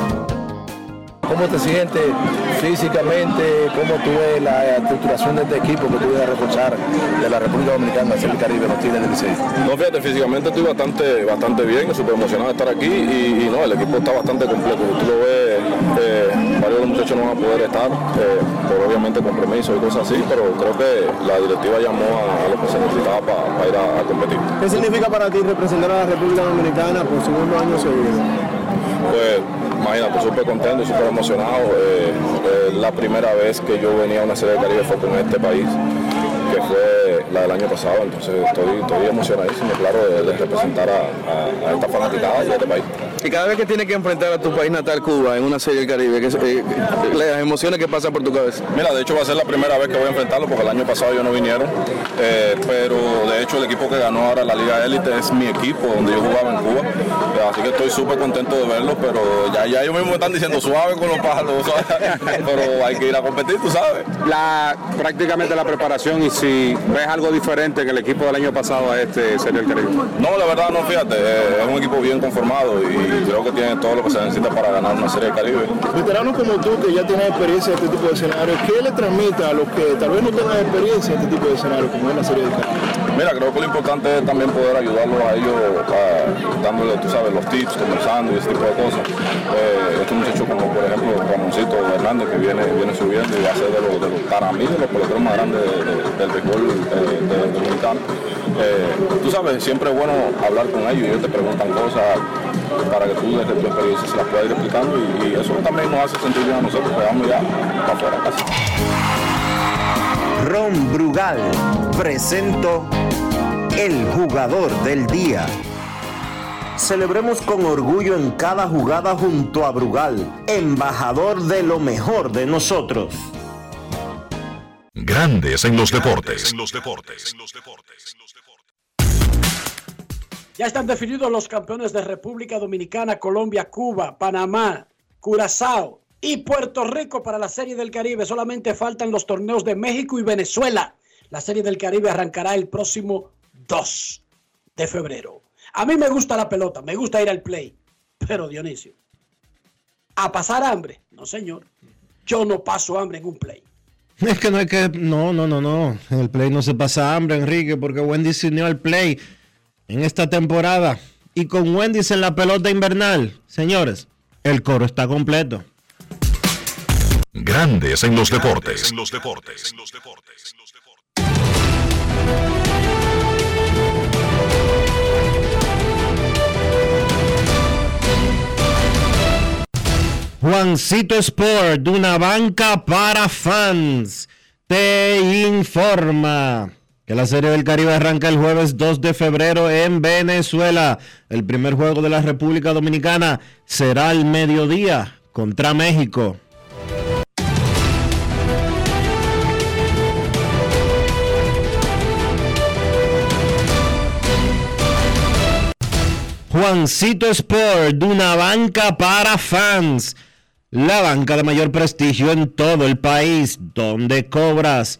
¿Cómo te sientes físicamente? ¿Cómo tú ves la estructuración de este equipo que tú a reforzar de la República Dominicana hacia el Caribe, los Tigres del 16? No, fíjate, físicamente estoy bastante, bastante bien, súper emocionado de estar aquí y, no, el equipo está bastante completo. Tú lo ves, eh, varios de los muchachos no van a poder estar, eh, por obviamente compromiso y cosas así, pero creo que la directiva llamó a, lo que se necesitaba para ir a, a competir. ¿Qué significa para ti representar a la República Dominicana por segundo año seguido? Pues imagínate, súper contento, súper emocionado. Eh, eh, la primera vez que yo venía a una serie de Caribe fue con este país, que fue la del año pasado, entonces estoy, estoy emocionadísimo, claro, de, representar a, esta fanaticada a este país. Y cada vez que tienes que enfrentar a tu país natal, Cuba, en una serie del Caribe, ¿qué, eh, las emociones que pasan por tu cabeza? Mira, de hecho va a ser la primera vez que voy a enfrentarlo, porque el año pasado yo no vinieron, eh, pero de hecho el equipo que ganó ahora la Liga Élite es mi equipo, donde yo jugaba en Cuba, así que estoy súper contento de verlo, pero ya, ya ellos mismos me están diciendo suave con los palos, pero hay que ir a competir, tú sabes. La, prácticamente la preparación y si ves algo diferente en el equipo del año pasado a este Serie del Caribe. No, la verdad no, fíjate, eh, es un equipo bien conformado y y creo que tiene todo lo que se necesita para ganar una Serie de Caribe. Veteranos como tú que ya tienen experiencia en este tipo de escenarios, ¿qué le transmite a los que tal vez no tengan experiencia en este tipo de escenarios como es la Serie de Caribe? Mira, creo que lo importante es también poder ayudarlos a ellos, a, dándole, tú sabes, los tips, conversando y ese tipo de cosas. Eh, este muchacho como por ejemplo Ramoncito Hernández que viene, viene subiendo y va a ser de los, de los para mí de los peloteros más grandes de- de- del béisbol eh, de- dominicano. Eh, tú sabes, siempre es bueno hablar con ellos y ellos te preguntan cosas para que tú desde tu experiencia se las puedas ir explicando y, y eso también nos hace sentir bien a nosotros, que vamos ya para afuera casi. Ron Brugal presento el jugador del día. Celebremos con orgullo en cada jugada junto a Brugal, embajador de lo mejor de nosotros. Grandes en los deportes. Ya están definidos los campeones de República Dominicana, Colombia, Cuba, Panamá, Curazao y Puerto Rico para la Serie del Caribe. Solamente faltan los torneos de México y Venezuela. La Serie del Caribe arrancará el próximo 2 de febrero. A mí me gusta la pelota, me gusta ir al play, pero Dionisio, a pasar hambre, no señor. Yo no paso hambre en un play. Es que no hay que. No, no, no, no. En el play no se pasa hambre, Enrique, porque Wendy se unió al play en esta temporada. Y con Wendy en la pelota invernal, señores, el coro está completo. Grandes en los deportes. Juancito Sport, una banca para fans, te informa que la Serie del Caribe arranca el jueves 2 de febrero en Venezuela. El primer juego de la República Dominicana será al mediodía contra México. Juancito Sport, una banca para fans. La banca de mayor prestigio en todo el país, donde cobras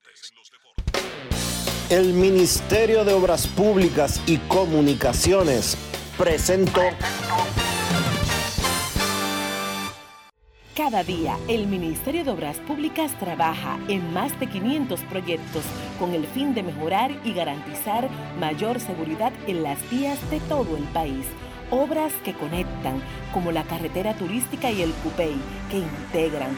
El Ministerio de Obras Públicas y Comunicaciones presentó Cada día, el Ministerio de Obras Públicas trabaja en más de 500 proyectos con el fin de mejorar y garantizar mayor seguridad en las vías de todo el país. Obras que conectan, como la carretera turística y el Cupey, que integran,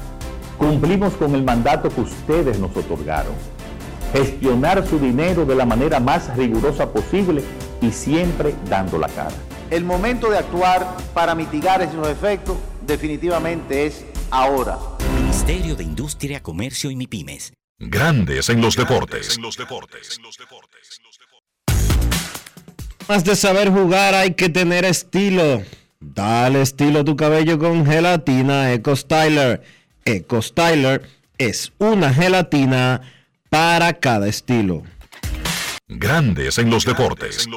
Cumplimos con el mandato que ustedes nos otorgaron. Gestionar su dinero de la manera más rigurosa posible y siempre dando la cara. El momento de actuar para mitigar esos efectos definitivamente es ahora. Ministerio de Industria, Comercio y MIPIMES. Grandes en los deportes. Más de saber jugar hay que tener estilo. Dale estilo a tu cabello con gelatina Eco Styler. Eco Styler es una gelatina para cada estilo. Grandes en los deportes.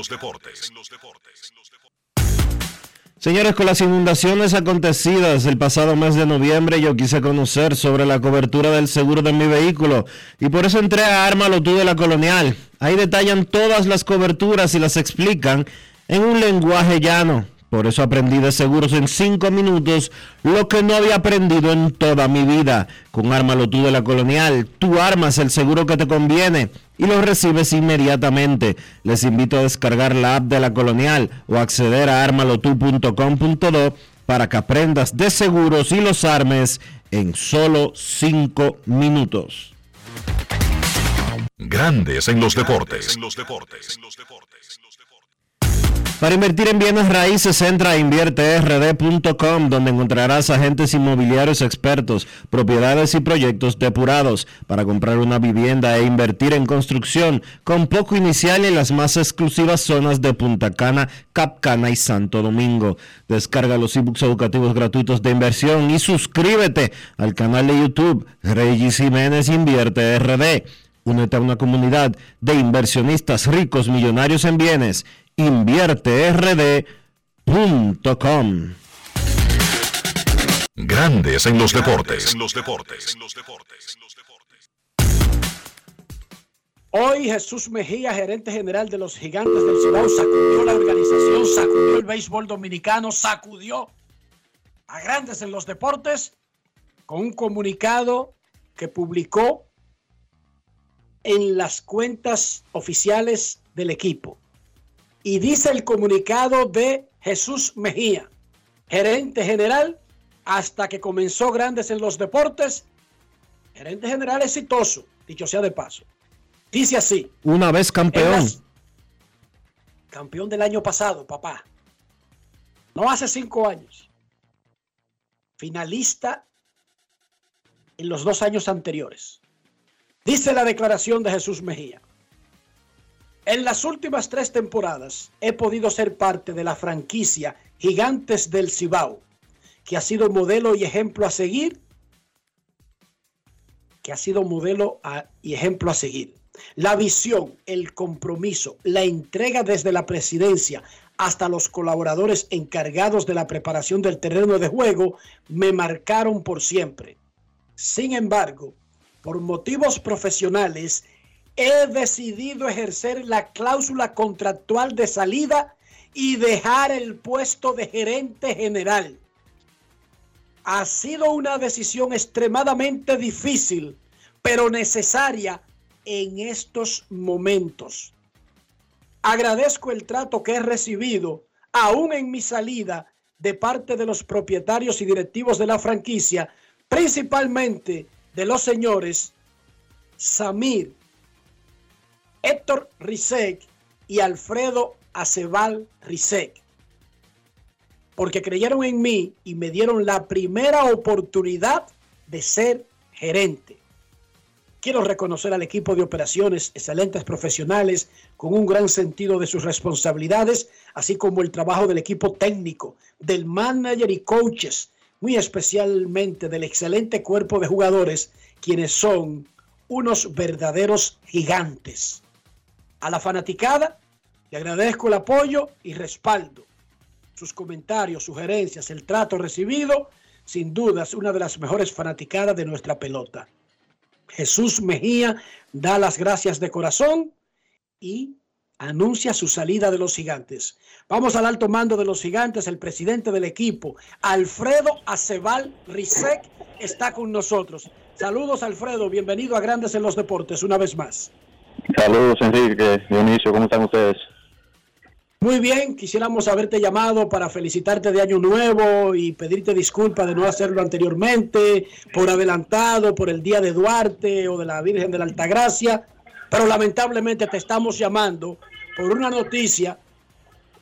Señores, con las inundaciones acontecidas el pasado mes de noviembre, yo quise conocer sobre la cobertura del seguro de mi vehículo y por eso entré a Ármalo tú de la Colonial. Ahí detallan todas las coberturas y las explican en un lenguaje llano. Por eso aprendí de seguros en 5 minutos lo que no había aprendido en toda mi vida. Con Ármalo tú de la Colonial, tú armas el seguro que te conviene y lo recibes inmediatamente. Les invito a descargar la app de la Colonial o acceder a armalotu.com.do para que aprendas de seguros y los armes en solo 5 minutos. Grandes en los deportes. Para invertir en bienes raíces, entra a invierterd.com, donde encontrarás agentes inmobiliarios expertos, propiedades y proyectos depurados para comprar una vivienda e invertir en construcción con poco inicial en las más exclusivas zonas de Punta Cana, Capcana y Santo Domingo. Descarga los ebooks educativos gratuitos de inversión y suscríbete al canal de YouTube Regis Jiménez Invierte RD. Únete a una comunidad de inversionistas ricos millonarios en bienes invierterd.com. Grandes en los deportes. Hoy Jesús Mejía, gerente general de los Gigantes del Cibao, sacudió la organización, sacudió el béisbol dominicano, sacudió a Grandes en los deportes con un comunicado que publicó en las cuentas oficiales del equipo. Y dice el comunicado de Jesús Mejía, gerente general, hasta que comenzó Grandes en los Deportes, gerente general exitoso, dicho sea de paso. Dice así. Una vez campeón. campeón del año pasado, papá. No hace cinco años. Finalista en los dos años anteriores. Dice la declaración de Jesús Mejía. En las últimas tres temporadas he podido ser parte de la franquicia Gigantes del Cibao, que ha sido modelo y ejemplo a seguir, que ha sido modelo y ejemplo a seguir. La visión, el compromiso, la entrega desde la presidencia hasta los colaboradores encargados de la preparación del terreno de juego me marcaron por siempre. Sin embargo, por motivos profesionales, he decidido ejercer la cláusula contractual de salida y dejar el puesto de gerente general. Ha sido una decisión extremadamente difícil, pero necesaria en estos momentos. Agradezco el trato que he recibido, aún en mi salida, de parte de los propietarios y directivos de la franquicia, principalmente de los señores Samir, Héctor Rizek y Alfredo Acebal Rizek, porque creyeron en mí y me dieron la primera oportunidad de ser gerente. Quiero reconocer al equipo de operaciones, excelentes profesionales, con un gran sentido de sus responsabilidades, así como el trabajo del equipo técnico, del manager y coaches, muy especialmente del excelente cuerpo de jugadores, quienes son unos verdaderos gigantes. A la fanaticada le agradezco el apoyo y respaldo. Sus comentarios, sugerencias, el trato recibido, sin duda es una de las mejores fanaticadas de nuestra pelota. Jesús Mejía da las gracias de corazón y anuncia su salida de los gigantes. Vamos al alto mando de los gigantes. El presidente del equipo, Alfredo Acebal Rizek, está con nosotros. Saludos, Alfredo. Bienvenido a Grandes en los Deportes una vez más. Saludos, Enrique, Dionisio, ¿cómo están ustedes? Muy bien, quisiéramos haberte llamado para felicitarte de Año Nuevo y pedirte disculpas de no hacerlo anteriormente, por adelantado, por el Día de Duarte o de la Virgen de la Altagracia, pero lamentablemente te estamos llamando por una noticia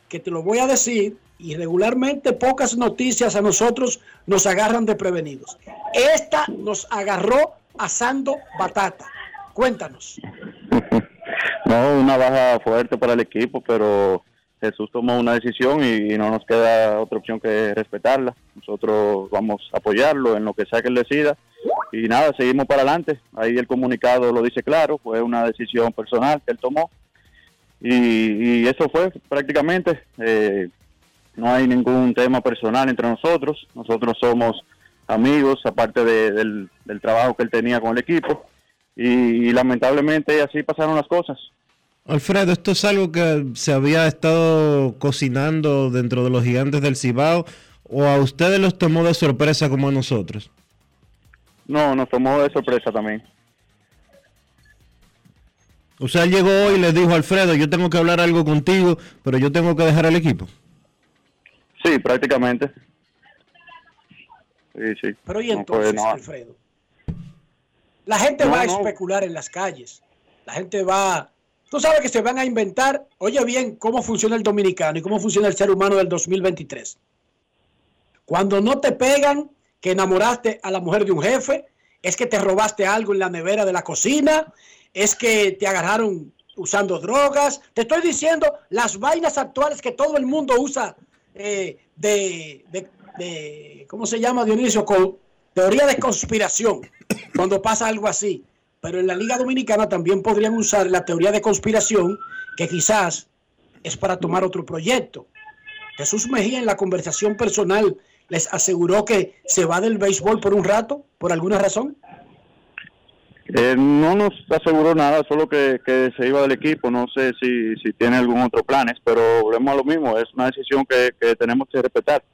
que te lo voy a decir y regularmente pocas noticias a nosotros nos agarran de prevenidos. Esta nos agarró asando batata. Cuéntanos. No, una baja fuerte para el equipo, pero Jesús tomó una decisión y, no nos queda otra opción que respetarla. Nosotros vamos a apoyarlo en lo que sea que él decida. Y nada, seguimos para adelante. Ahí el comunicado lo dice claro, fue una decisión personal que él tomó. Y, eso fue prácticamente. Eh, no hay ningún tema personal entre nosotros. Nosotros somos amigos, aparte del, trabajo que él tenía con el equipo. Y, y lamentablemente así pasaron las cosas. Alfredo, esto es algo que se había estado cocinando dentro de los gigantes del Cibao o a ustedes los tomó de sorpresa como a nosotros? No, nos tomó de sorpresa también. O sea, llegó hoy y le dijo Alfredo, yo tengo que hablar algo contigo, pero yo tengo que dejar el equipo. Sí, prácticamente. Sí, sí. Pero y entonces, Alfredo, la gente va a especular en las calles, la gente va Tú sabes que se van a inventar, oye bien, cómo funciona el dominicano y cómo funciona el ser humano del 2023. Cuando no te pegan que enamoraste a la mujer de un jefe, es que te robaste algo en la nevera de la cocina, es que te agarraron usando drogas. Te estoy diciendo las vainas actuales que todo el mundo usa eh, de, de, ¿cómo se llama Dionisio? Con teoría de conspiración, cuando pasa algo así pero en la Liga Dominicana también podrían usar la teoría de conspiración, que quizás es para tomar otro proyecto. Jesús Mejía en la conversación personal les aseguró que se va del béisbol por un rato, por alguna razón. Eh, no nos aseguró nada, solo que, se iba del equipo. No sé si, si tiene algún otro planes, pero volvemos a lo mismo. Es una decisión que, tenemos que respetar.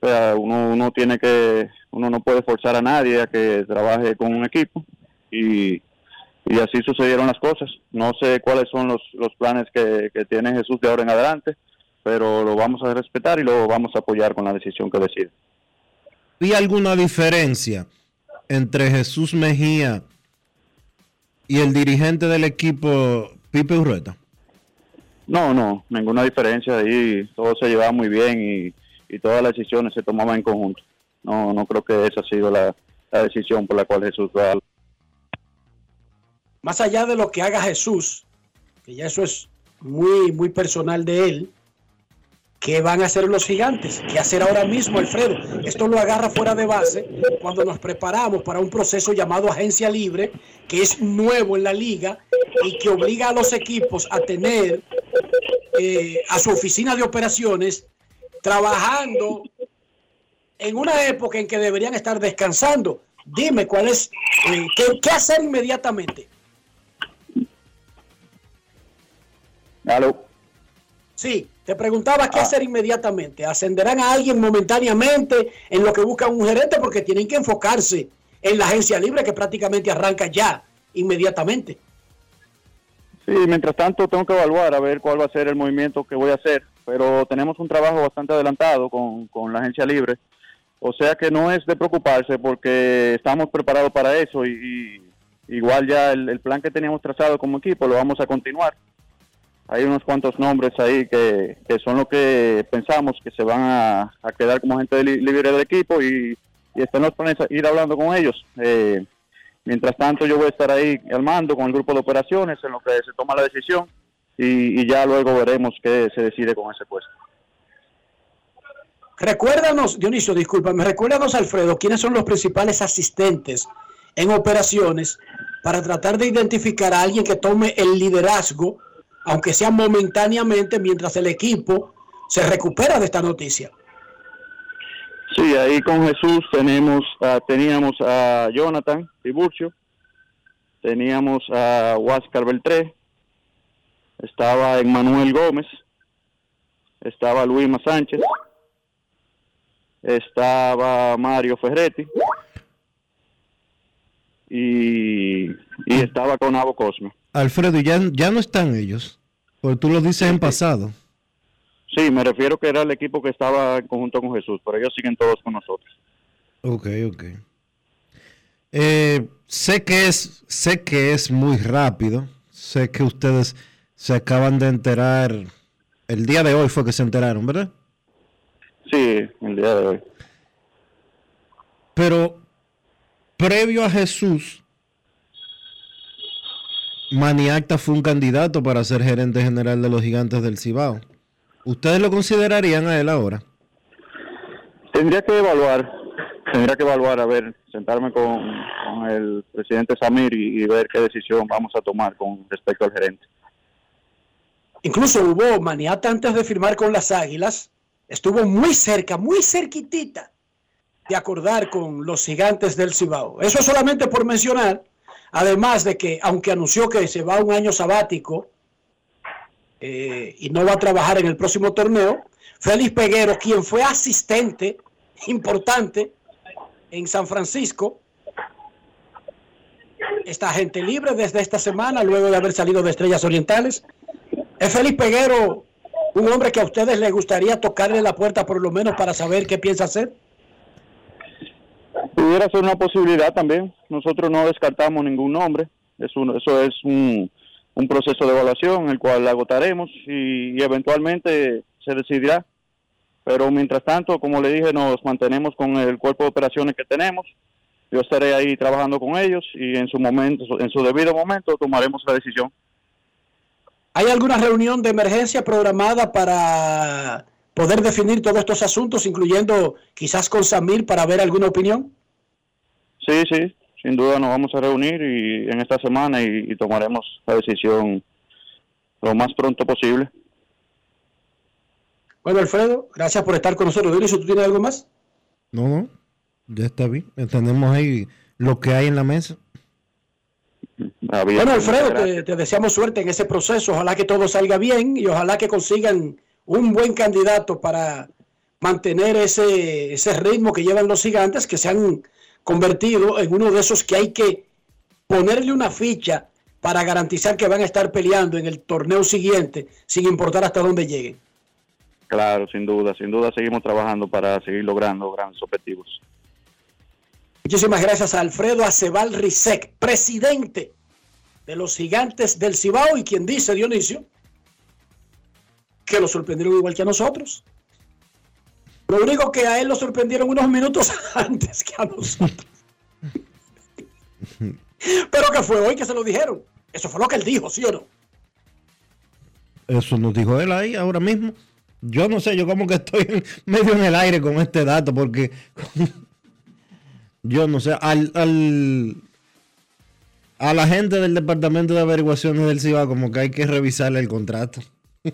O sea, uno, uno tiene que, uno no puede forzar a nadie a que trabaje con un equipo y, así sucedieron las cosas. No sé cuáles son los, los planes que, tiene Jesús de ahora en adelante, pero lo vamos a respetar y lo vamos a apoyar con la decisión que decide. ¿Vi alguna diferencia entre Jesús Mejía y el dirigente del equipo, Pipe Urrueta? No, no, ninguna diferencia ahí. Todo se llevaba muy bien y, todas las decisiones se tomaban en conjunto. No, no creo que esa ha sido la, la decisión por la cual Jesús va más allá de lo que haga Jesús, que ya eso es muy, muy personal de él, ¿qué van a hacer los gigantes? ¿Qué hacer ahora mismo, Alfredo? Esto lo agarra fuera de base cuando nos preparamos para un proceso llamado agencia libre, que es nuevo en la liga y que obliga a los equipos a tener eh, a su oficina de operaciones trabajando en una época en que deberían estar descansando. Dime cuál es, eh, qué hacer inmediatamente. Sí, te preguntaba qué ah. hacer inmediatamente. ¿Ascenderán a alguien momentáneamente en lo que busca un gerente? Porque tienen que enfocarse en la agencia libre que prácticamente arranca ya, inmediatamente. Sí, mientras tanto tengo que evaluar a ver cuál va a ser el movimiento que voy a hacer, pero tenemos un trabajo bastante adelantado con, la agencia libre, o sea que no es de preocuparse porque estamos preparados para eso y, igual ya el plan que teníamos trazado como equipo lo vamos a continuar. Hay unos cuantos nombres ahí que, son lo que pensamos que se van a, quedar como gente libre del equipo y, y están los planes ir hablando con ellos. Eh, mientras tanto yo voy a estar ahí al mando con el grupo de operaciones en lo que se toma la decisión y, ya luego veremos qué se decide con ese puesto. Recuérdanos, Dionisio, discúlpame, recuérdanos, Alfredo, quiénes son los principales asistentes en operaciones para tratar de identificar a alguien que tome el liderazgo aunque sea momentáneamente, mientras el equipo se recupera de esta noticia. Sí, ahí con Jesús tenemos, teníamos a Jonathan Tiburcio, teníamos a Huáscar Beltré, estaba Emmanuel Gómez, estaba Luis Sánchez, estaba Mario Ferretti y, y estaba con Abo Cosme. Alfredo, ya, ya no están ellos, porque tú lo dices en pasado. Sí, me refiero que era el equipo que estaba en conjunto con Jesús, pero ellos siguen todos con nosotros. Ok, ok. Eh, sé que es, sé que es muy rápido. Sé que ustedes se acaban de enterar. El día de hoy fue que se enteraron, ¿verdad? Sí, el día de hoy. Pero previo a Jesús, Maniacta fue un candidato para ser gerente general de los gigantes del Cibao. ¿Ustedes lo considerarían a él ahora? Tendría que evaluar, tendría que evaluar, a ver, sentarme con, con el presidente Samir y, y ver qué decisión vamos a tomar con respecto al gerente. Incluso hubo maniata antes de firmar con las Águilas, estuvo muy cerca, muy cerquitita de acordar con los gigantes del Cibao. Eso solamente por mencionar, además de que, aunque anunció que se va un año sabático eh, y no va a trabajar en el próximo torneo, Félix Peguero, quien fue asistente importante en San Francisco, está gente libre desde esta semana, luego de haber salido de Estrellas Orientales. ¿Es Félix Peguero un hombre que a ustedes les gustaría tocarle la puerta por lo menos para saber qué piensa hacer? Pudiera ser una posibilidad también. Nosotros no descartamos ningún nombre. Es un- eso es un, un proceso de evaluación el cual agotaremos y, y eventualmente se decidirá. Pero mientras tanto, como le dije, nos mantenemos con el cuerpo de operaciones que tenemos. Yo estaré ahí trabajando con ellos y en su momento, en su debido momento, tomaremos la decisión. ¿Hay alguna reunión de emergencia programada para poder definir todos estos asuntos, incluyendo quizás con Samir para ver alguna opinión? Sí, sí, sin duda nos vamos a reunir y en esta semana y, y tomaremos la decisión lo más pronto posible. Bueno, Alfredo, gracias por estar con nosotros. Dionisio, ¿tú tienes algo más? No, no, ya está bien. Tenemos ahí lo que hay en la mesa. Bueno, Alfredo, te, te deseamos suerte en ese proceso. Ojalá que todo salga bien y ojalá que consigan un buen candidato para mantener ese, ese ritmo que llevan los gigantes, que se han convertido en uno de esos que hay que ponerle una ficha para garantizar que van a estar peleando en el torneo siguiente, sin importar hasta dónde lleguen. Claro, sin duda, sin duda seguimos trabajando para seguir logrando grandes objetivos. Muchísimas gracias a Alfredo Acebal Rizek, presidente de los gigantes del Cibao y quien dice, Dionisio, que lo sorprendieron igual que a nosotros. Lo único que a él lo sorprendieron unos minutos antes que a nosotros. Pero que fue hoy que se lo dijeron. Eso fue lo que él dijo, ¿sí o no? Eso nos dijo él ahí ahora mismo. Yo no sé, yo como que estoy medio en el aire con este dato porque yo no sé, al, al a la gente del departamento de averiguaciones del CIBA como que hay que revisarle el contrato.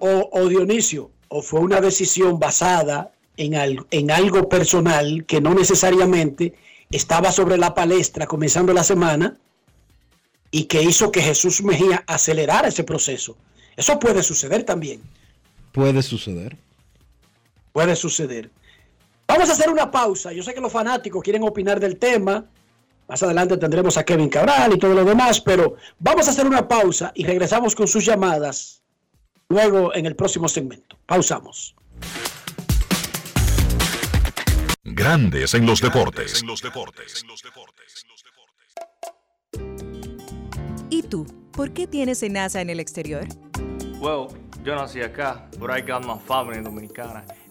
O, o Dionisio, o fue una decisión basada en, al- en algo personal que no necesariamente estaba sobre la palestra comenzando la semana y que hizo que Jesús Mejía acelerara ese proceso. Eso puede suceder también. Puede suceder. Puede suceder. Vamos a hacer una pausa. Yo sé que los fanáticos quieren opinar del tema. Más adelante tendremos a Kevin Cabral y todo lo demás, pero vamos a hacer una pausa y regresamos con sus llamadas luego en el próximo segmento. Pausamos. Grandes en los deportes. ¿Y tú? ¿Por qué tienes enaza en el exterior? Well, yo nací acá, but I got my family dominicana.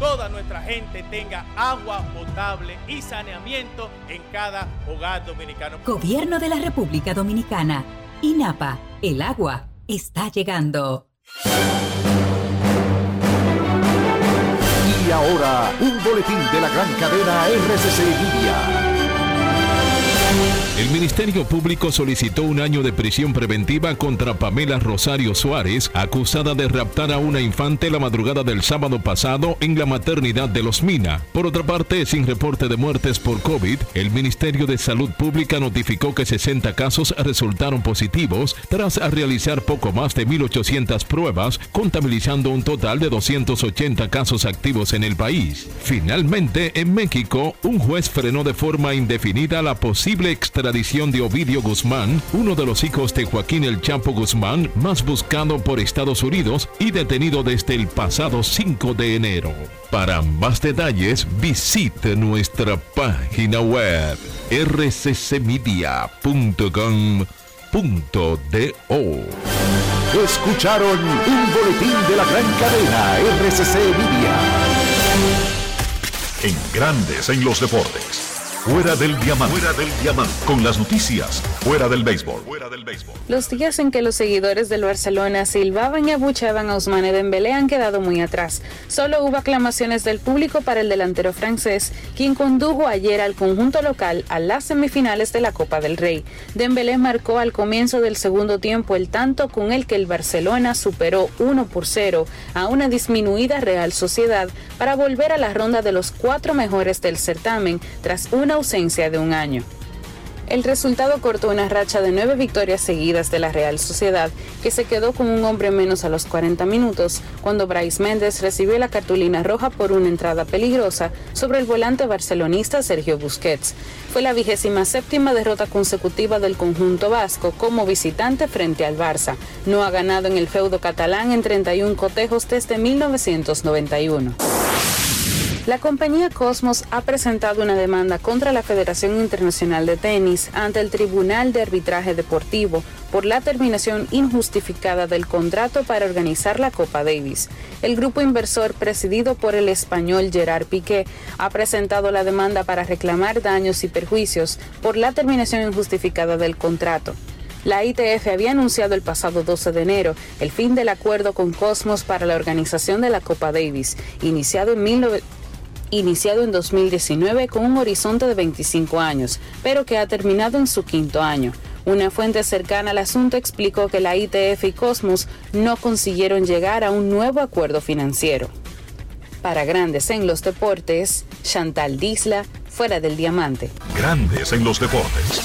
toda nuestra gente tenga agua potable y saneamiento en cada hogar dominicano. Gobierno de la República Dominicana. INAPA. El agua está llegando. Y ahora, un boletín de la gran cadena RCC Media. El Ministerio Público solicitó un año de prisión preventiva contra Pamela Rosario Suárez, acusada de raptar a una infante la madrugada del sábado pasado en la maternidad de Los Mina. Por otra parte, sin reporte de muertes por COVID, el Ministerio de Salud Pública notificó que 60 casos resultaron positivos tras realizar poco más de 1.800 pruebas, contabilizando un total de 280 casos activos en el país. Finalmente, en México, un juez frenó de forma indefinida la posible extradición de Ovidio Guzmán, uno de los hijos de Joaquín El Chapo Guzmán, más buscado por Estados Unidos y detenido desde el pasado 5 de enero. Para más detalles, visite nuestra página web rccmedia.com.do. Escucharon un boletín de la gran cadena RCC Media. En grandes en los deportes. Fuera del diamante. Fuera del diamante. Con las noticias. Fuera del béisbol. Fuera del béisbol. Los días en que los seguidores del Barcelona silbaban y abucheaban a Ousmane Dembélé han quedado muy atrás. Solo hubo aclamaciones del público para el delantero francés, quien condujo ayer al conjunto local a las semifinales de la Copa del Rey. Dembélé marcó al comienzo del segundo tiempo el tanto con el que el Barcelona superó 1 por 0 a una disminuida Real Sociedad para volver a la ronda de los cuatro mejores del certamen tras una ausencia de un año. El resultado cortó una racha de nueve victorias seguidas de la Real Sociedad, que se quedó con un hombre menos a los 40 minutos, cuando Bryce Méndez recibió la cartulina roja por una entrada peligrosa sobre el volante barcelonista Sergio Busquets. Fue la vigésima séptima derrota consecutiva del conjunto vasco como visitante frente al Barça. No ha ganado en el feudo catalán en 31 cotejos desde 1991. La compañía Cosmos ha presentado una demanda contra la Federación Internacional de Tenis ante el Tribunal de Arbitraje Deportivo por la terminación injustificada del contrato para organizar la Copa Davis. El grupo inversor presidido por el español Gerard Piqué ha presentado la demanda para reclamar daños y perjuicios por la terminación injustificada del contrato. La ITF había anunciado el pasado 12 de enero el fin del acuerdo con Cosmos para la organización de la Copa Davis, iniciado en 19 iniciado en 2019 con un horizonte de 25 años, pero que ha terminado en su quinto año. Una fuente cercana al asunto explicó que la ITF y Cosmos no consiguieron llegar a un nuevo acuerdo financiero. Para Grandes en los Deportes, Chantal Disla, fuera del diamante. Grandes en los deportes.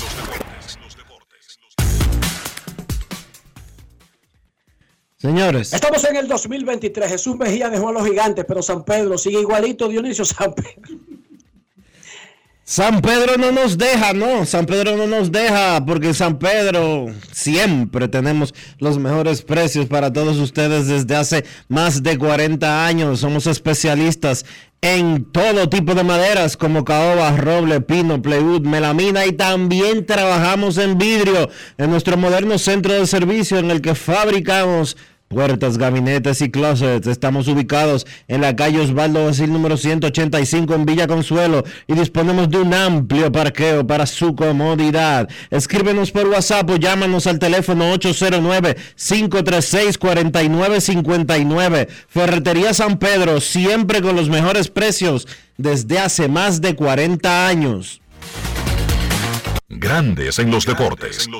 Señores. Estamos en el 2023. Jesús Mejía dejó a los gigantes, pero San Pedro sigue igualito, Dionisio San Pedro. San Pedro no nos deja, no, San Pedro no nos deja, porque San Pedro siempre tenemos los mejores precios para todos ustedes desde hace más de 40 años. Somos especialistas en todo tipo de maderas como caoba, roble, pino, plywood, melamina y también trabajamos en vidrio en nuestro moderno centro de servicio en el que fabricamos puertas, gabinetes y closets. Estamos ubicados en la calle Osvaldo Basil número 185 en Villa Consuelo y disponemos de un amplio parqueo para su comodidad. Escríbenos por WhatsApp o llámanos al teléfono 809-536-4959. Ferretería San Pedro, siempre con los mejores precios desde hace más de 40 años. Grandes en los deportes. No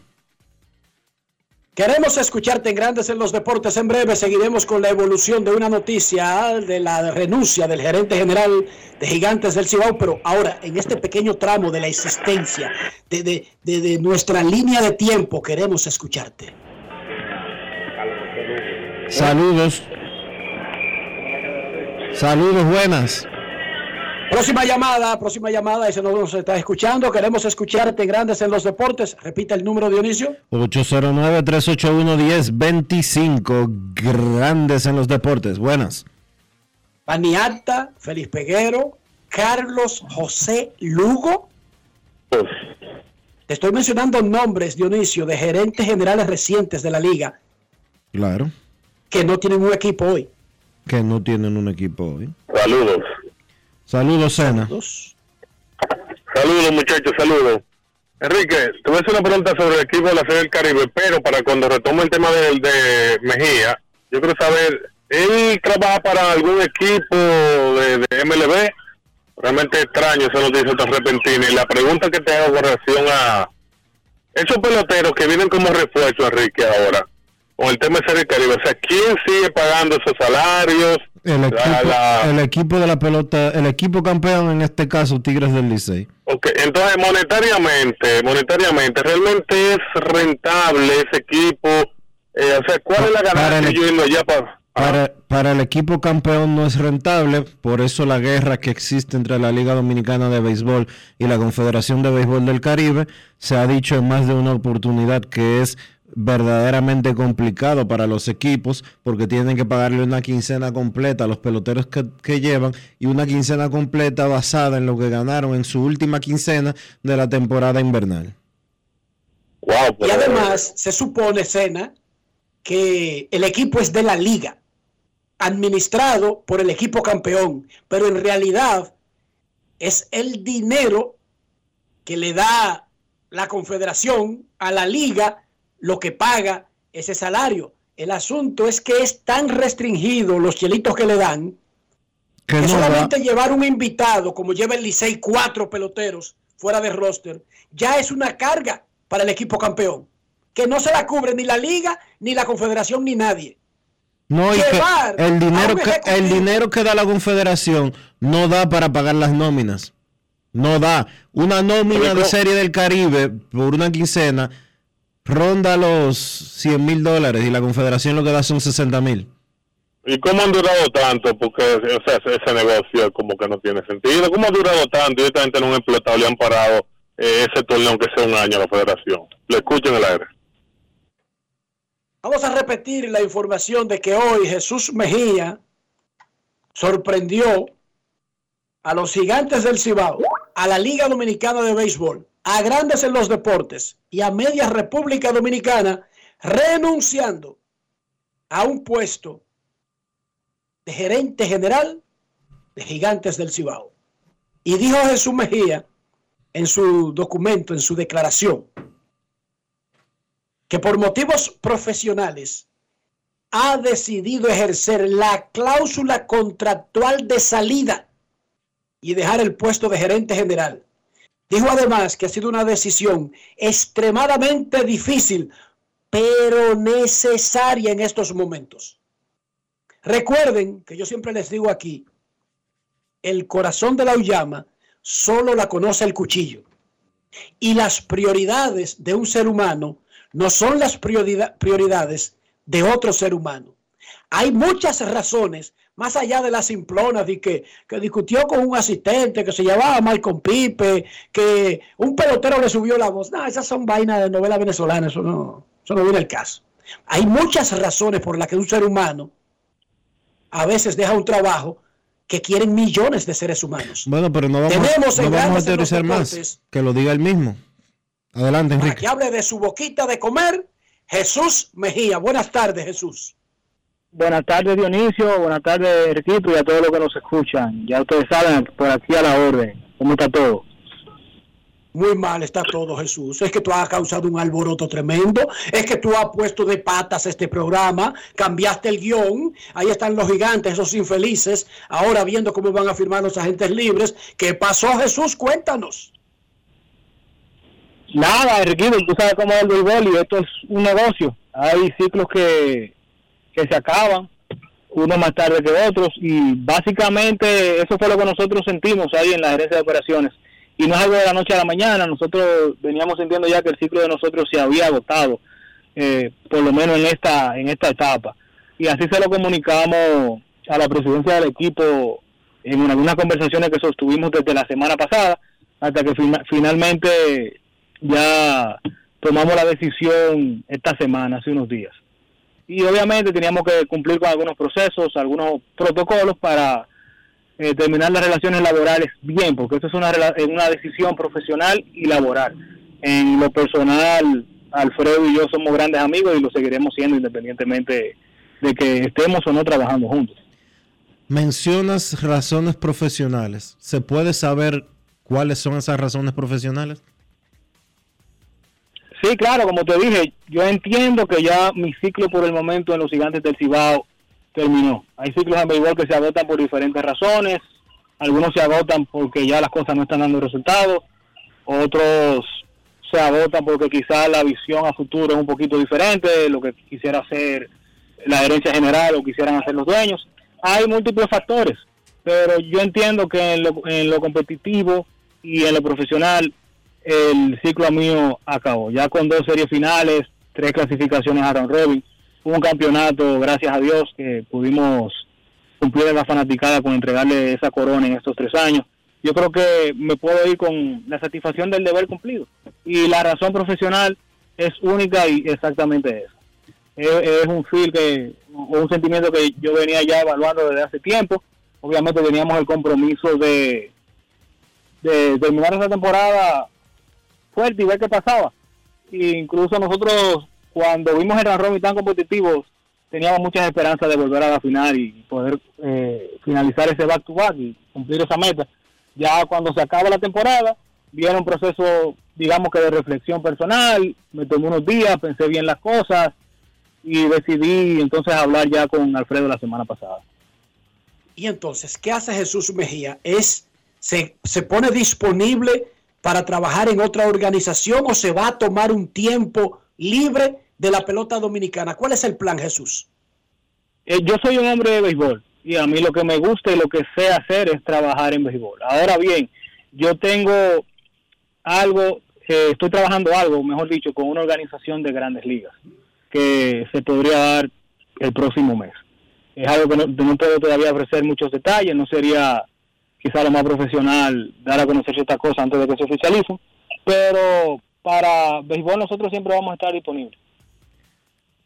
Queremos escucharte en Grandes en los Deportes. En breve seguiremos con la evolución de una noticia de la renuncia del gerente general de Gigantes del Cibao, pero ahora en este pequeño tramo de la existencia, de, de, de, de nuestra línea de tiempo, queremos escucharte. Saludos. Saludos, buenas. Próxima llamada, próxima llamada, ese no nos está escuchando. Queremos escucharte Grandes en los Deportes. Repita el número, Dionisio. 809-381-1025. Grandes en los Deportes. Buenas. Paniata, Félix Peguero, Carlos José Lugo. Te estoy mencionando nombres, Dionisio, de gerentes generales recientes de la liga Claro. que no tienen un equipo hoy. Que no tienen un equipo hoy. Saludos. Saludos, Sena. Saludos, muchachos, saludos. Enrique, te voy a hacer una pregunta sobre el equipo de la Serie del Caribe, pero para cuando retome el tema de, de Mejía, yo quiero saber, ¿él trabaja para algún equipo de, de MLB? Realmente extraño esa noticia tan repentina. Y la pregunta que te hago con relación a esos peloteros que vienen como refuerzo, Enrique, ahora, con el tema de Serie del Caribe, o sea, ¿quién sigue pagando esos salarios? El equipo, La- la- el equipo de la pelota, el equipo campeón en este caso, Tigres del Licey. Ok, entonces monetariamente, monetariamente, ¿realmente es rentable ese equipo? Eh, o sea, ¿cuál es la ganancia el- yo yendo allá para... Para, para el equipo campeón no es rentable, por eso la guerra que existe entre la Liga Dominicana de Béisbol y la Confederación de Béisbol del Caribe, se ha dicho en más de una oportunidad que es verdaderamente complicado para los equipos porque tienen que pagarle una quincena completa a los peloteros que, que llevan y una quincena completa basada en lo que ganaron en su última quincena de la temporada invernal. Y además se supone, Sena, que el equipo es de la liga, administrado por el equipo campeón, pero en realidad es el dinero que le da la confederación a la liga lo que paga ese salario. El asunto es que es tan restringido los chelitos que le dan Que que no da- solamente llevar un invitado, como lleva el Licey, cuatro peloteros fuera de roster, ya es una carga para el equipo campeón, que no se la cubre ni la liga, ni la confederación, ni nadie. No, y que el dinero que, el dinero que da la Confederación no da para pagar las nóminas. No da. Una nómina de Serie del Caribe por una quincena ronda los 100 mil dólares y la Confederación lo que da son 60 mil. ¿Y cómo han durado tanto? Porque o sea, ese, negocio como que no tiene sentido. ¿Cómo ha durado tanto? Y esta gente no han explotado, le han parado eh, ese torneo aunque sea un año a la federación. Lo escucho en el aire. Vamos a repetir la información de que hoy Jesús Mejía sorprendió a los gigantes del Cibao, a la Liga Dominicana de Béisbol, a grandes en los deportes y a media República Dominicana, renunciando a un puesto de gerente general de gigantes del Cibao. Y dijo Jesús Mejía en su documento, en su declaración, que por motivos profesionales ha decidido ejercer la cláusula contractual de salida y dejar el puesto de gerente general. Dijo además que ha sido una decisión extremadamente difícil, pero necesaria en estos momentos. Recuerden que yo siempre les digo aquí, el corazón de la uyama solo la conoce el cuchillo. Y las prioridades de un ser humano no son las priorida- prioridades de otro ser humano. Hay muchas razones, más allá de las simplonas, de que, que discutió con un asistente, que se llamaba Malcolm Pipe, que un pelotero le subió la voz. No, esas son vainas de novela venezolana, eso no, eso no viene al caso. Hay muchas razones por las que un ser humano a veces deja un trabajo que quieren millones de seres humanos. Bueno, pero no vamos, Tenemos no vamos a teorizar más. Que lo diga él mismo. Adelante, Para Enrique. que hable de su boquita de comer, Jesús Mejía. Buenas tardes, Jesús. Buenas tardes Dionisio, buenas tardes Erquito y a todos los que nos escuchan. Ya ustedes saben, por aquí a la orden. ¿Cómo está todo? Muy mal está todo, Jesús. Es que tú has causado un alboroto tremendo. Es que tú has puesto de patas este programa. Cambiaste el guion. Ahí están los gigantes, esos infelices. Ahora viendo cómo van a firmar los agentes libres. ¿Qué pasó, Jesús? Cuéntanos. Nada, Erquito, tú sabes cómo es el béisbol y esto es un negocio. Hay ciclos que, se acaban, unos más tarde que otros, y básicamente eso fue lo que nosotros sentimos ahí en la gerencia de operaciones. Y no es algo de la noche a la mañana, nosotros veníamos sintiendo ya que el ciclo de nosotros se había agotado, eh, por lo menos en esta, en esta etapa. Y así se lo comunicamos a la presidencia del equipo en algunas conversaciones que sostuvimos desde la semana pasada, hasta que finalmente ya tomamos la decisión esta semana, hace unos días. Y obviamente teníamos que cumplir con algunos procesos, algunos protocolos para eh, terminar las relaciones laborales bien, porque esto es una, una decisión profesional y laboral. En lo personal, Alfredo y yo somos grandes amigos y lo seguiremos siendo independientemente de que estemos o no trabajando juntos. Mencionas razones profesionales. ¿Se puede saber cuáles son esas razones profesionales? Sí, claro, como te dije, yo entiendo que ya mi ciclo por el momento en los gigantes del Cibao terminó. Hay ciclos en béisbol que se agotan por diferentes razones, algunos se agotan porque ya las cosas no están dando resultados, otros se agotan porque quizás la visión a futuro es un poquito diferente de lo que quisiera hacer la gerencia general o quisieran hacer los dueños. Hay múltiples factores, pero yo entiendo que en lo, en lo competitivo y en lo profesional el ciclo mío acabó. Ya con dos series finales, tres clasificaciones a round robin, un campeonato, gracias a Dios, que pudimos cumplir a la fanaticada con entregarle esa corona en estos tres años. Yo creo que me puedo ir con la satisfacción del deber cumplido. Y la razón profesional es única y exactamente esa. Es, un feel que, un sentimiento que yo venía ya evaluando desde hace tiempo. Obviamente teníamos el compromiso de, de terminar esa temporada fuerte y ver qué pasaba. E incluso nosotros, cuando vimos el Rami tan competitivo, teníamos muchas esperanzas de volver a la final y poder eh, finalizar ese back-to-back y cumplir esa meta. Ya cuando se acaba la temporada, viene un proceso, digamos que de reflexión personal, me tomé unos días, pensé bien las cosas y decidí entonces hablar ya con Alfredo la semana pasada. Y entonces, ¿qué hace Jesús Mejía? Es, se, se pone disponible para trabajar en otra organización o se va a tomar un tiempo libre de la pelota dominicana? ¿Cuál es el plan, Jesús? Eh, yo soy un hombre de béisbol y a mí lo que me gusta y lo que sé hacer es trabajar en béisbol. Ahora bien, yo tengo algo, eh, estoy trabajando algo, mejor dicho, con una organización de grandes ligas que se podría dar el próximo mes. Es algo que no, no puedo todavía ofrecer muchos detalles, no sería quizá lo más profesional dar a conocer ciertas cosas antes de que se oficialicen, pero para béisbol nosotros siempre vamos a estar disponibles.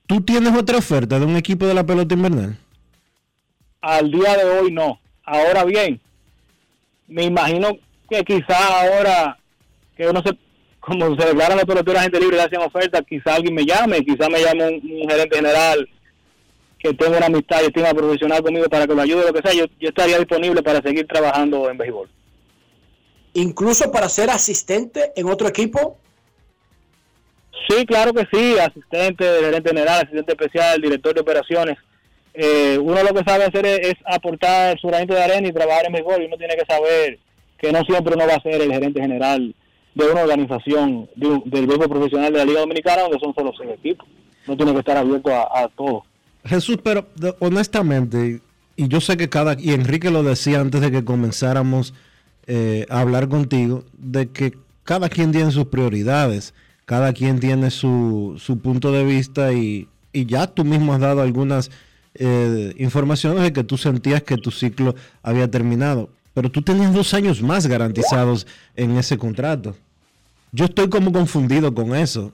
¿Tú tienes otra oferta de un equipo de la pelota invernal? Al día de hoy no. Ahora bien, me imagino que quizá ahora que uno se, como se declaran los peloteros gente libre y hacen oferta, quizá alguien me llame, quizá me llame un gerente general que tenga una amistad y estima profesional conmigo para que lo ayude, lo que sea, yo, estaría disponible para seguir trabajando en béisbol. ¿Incluso para ser asistente en otro equipo? Sí, claro que sí, asistente, gerente general, asistente especial, director de operaciones. Eh, uno lo que sabe hacer es, aportar su granito de arena y trabajar en béisbol y uno tiene que saber que no siempre uno va a ser el gerente general de una organización del béisbol profesional de la Liga Dominicana donde son solo seis equipos. No tiene que estar abierto a, a todo. Jesús, pero honestamente, y yo sé que cada, y Enrique lo decía antes de que comenzáramos eh, a hablar contigo, de que cada quien tiene sus prioridades, cada quien tiene su, su punto de vista y, y, ya tú mismo has dado algunas eh, informaciones de que tú sentías que tu ciclo había terminado, pero tú tenías dos años más garantizados en ese contrato. Yo estoy como confundido con eso.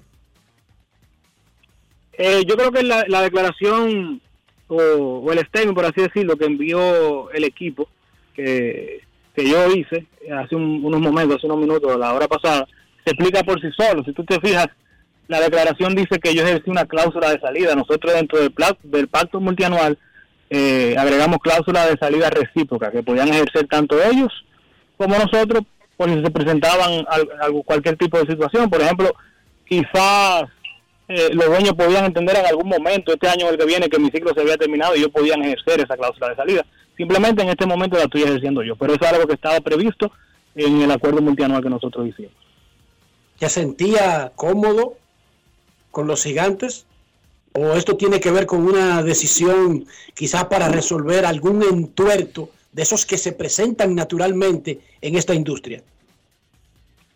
Eh, yo creo que la, declaración o, el statement, por así decirlo, que envió el equipo, que, yo hice hace unos momentos, hace unos minutos, la hora pasada, se explica por sí solo. Si tú te fijas, la declaración dice que yo ejercí una cláusula de salida. Nosotros dentro del, del pacto multianual eh, agregamos cláusula de salida recíproca, que podían ejercer tanto ellos como nosotros por si se presentaban algo, cualquier tipo de situación. Por ejemplo, quizás eh, los dueños podían entender en algún momento, este año o el que viene, que mi ciclo se había terminado y ellos podían ejercer esa cláusula de salida. Simplemente en este momento la estoy ejerciendo yo, pero eso es algo que estaba previsto en el acuerdo multianual que nosotros hicimos. ¿Ya sentía cómodo con los gigantes? ¿O esto tiene que ver con una decisión quizás para resolver algún entuerto de esos que se presentan naturalmente en esta industria?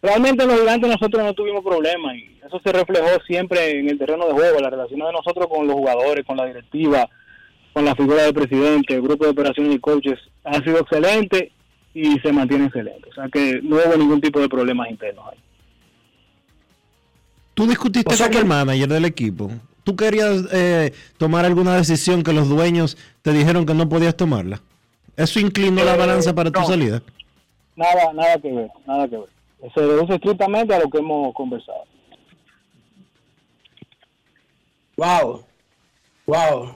Realmente los gigantes nosotros no tuvimos problemas y eso se reflejó siempre en el terreno de juego, la relación de nosotros con los jugadores, con la directiva, con la figura del presidente, el grupo de operaciones y coaches ha sido excelente y se mantiene excelente. O sea que no hubo ningún tipo de problemas internos ahí. ¿Tú discutiste con el manager del equipo? ¿Tú querías eh, tomar alguna decisión que los dueños te dijeron que no podías tomarla? ¿Eso inclinó la Eh, balanza para tu salida? Nada, nada que ver, nada que ver. Se reduce estrictamente a lo que hemos conversado. Wow, wow.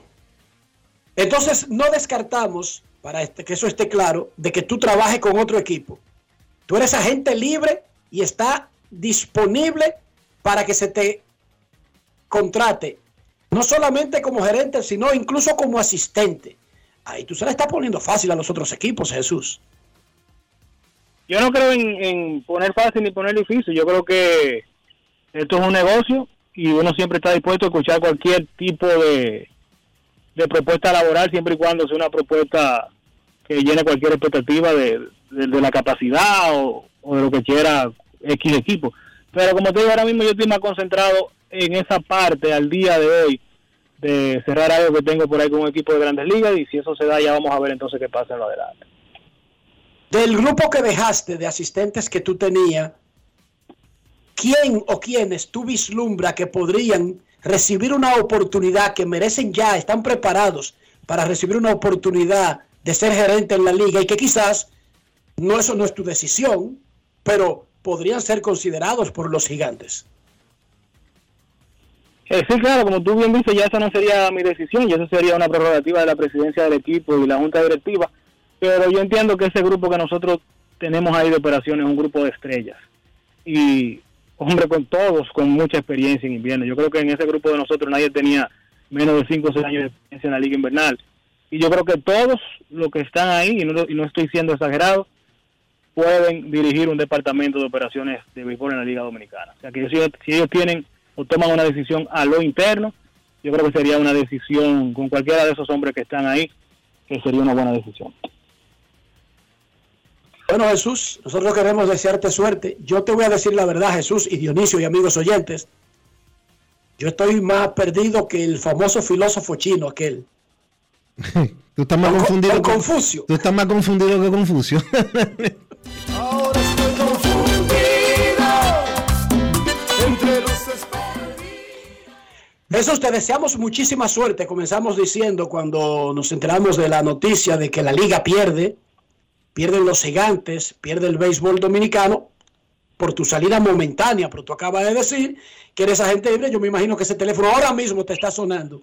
Entonces no descartamos, para este- que eso esté claro, de que tú trabajes con otro equipo. Tú eres agente libre y está disponible para que se te contrate, no solamente como gerente, sino incluso como asistente. Ahí tú se la estás poniendo fácil a los otros equipos, Jesús. Yo no creo en, en poner fácil ni poner difícil. Yo creo que esto es un negocio y uno siempre está dispuesto a escuchar cualquier tipo de, de propuesta laboral, siempre y cuando sea una propuesta que llene cualquier expectativa de, de- la capacidad o, o de lo que quiera X equipo. Pero como te digo, ahora mismo yo estoy más concentrado en esa parte al día de hoy de cerrar algo que tengo por ahí con un equipo de grandes ligas y si eso se da ya vamos a ver entonces qué pasa en lo adelante. Del grupo que dejaste de asistentes que tú tenías, ¿quién o quiénes tú vislumbra que podrían recibir una oportunidad que merecen ya, están preparados para recibir una oportunidad de ser gerente en la liga y que quizás no eso no es tu decisión, pero podrían ser considerados por los gigantes? Eh, sí, claro, como tú bien dices, ya esa no sería mi decisión, y eso sería una prerrogativa de la presidencia del equipo y la junta directiva. Pero yo entiendo que ese grupo que nosotros tenemos ahí de operaciones es un grupo de estrellas. Y, hombre, con todos con mucha experiencia en invierno. Yo creo que en ese grupo de nosotros nadie tenía menos de 5 o 6 años de experiencia en la liga invernal. Y yo creo que todos los que están ahí, y no, y no estoy siendo exagerado, pueden dirigir un departamento de operaciones de béisbol en la Liga Dominicana. O sea que si si ellos tienen o toman una decisión a lo interno, yo creo que sería una decisión con cualquiera de esos hombres que están ahí, que sería una buena decisión. Bueno, Jesús, nosotros queremos desearte suerte. Yo te voy a decir la verdad, Jesús y Dionisio y amigos oyentes. Yo estoy más perdido que el famoso filósofo chino aquel. Tú estás más confundido con que- Confucio. Tú estás más confundido que Confucio. Entre los Jesús, te deseamos muchísima suerte. Comenzamos diciendo cuando nos enteramos de la noticia de que la liga pierde, pierden los gigantes, pierde el béisbol dominicano por tu salida momentánea, pero tú acabas de decir que eres agente libre. Yo me imagino que ese teléfono ahora mismo te está sonando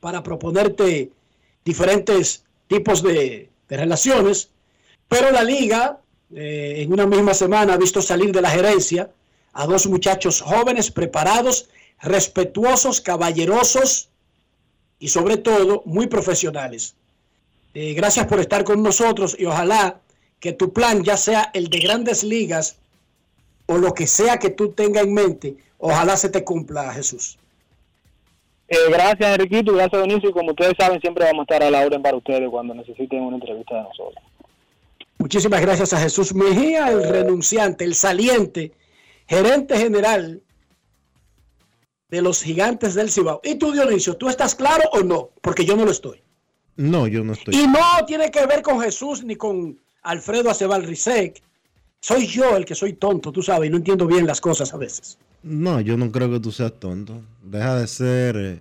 para proponerte diferentes tipos de, relaciones, pero la liga eh, en una misma semana ha visto salir de la gerencia a dos muchachos jóvenes, preparados, respetuosos, caballerosos y sobre todo muy profesionales. Eh, gracias por estar con nosotros y ojalá que tu plan, ya sea el de grandes ligas o lo que sea que tú tengas en mente, ojalá se te cumpla, Jesús. Eh, gracias, Enriquito, gracias, Dionisio. Y como ustedes saben, siempre vamos a estar a la orden para ustedes cuando necesiten una entrevista de nosotros. Muchísimas gracias a Jesús Mejía, el renunciante, el saliente, gerente general de los gigantes del Cibao. Y tú, Dionisio, ¿tú estás claro o no? Porque yo no lo estoy. No, yo no estoy. Y no tiene que ver con Jesús ni con Alfredo Acebal Rizek. Soy yo el que soy tonto, tú sabes, y no entiendo bien las cosas a veces. No, yo no creo que tú seas tonto. Deja de ser. eh,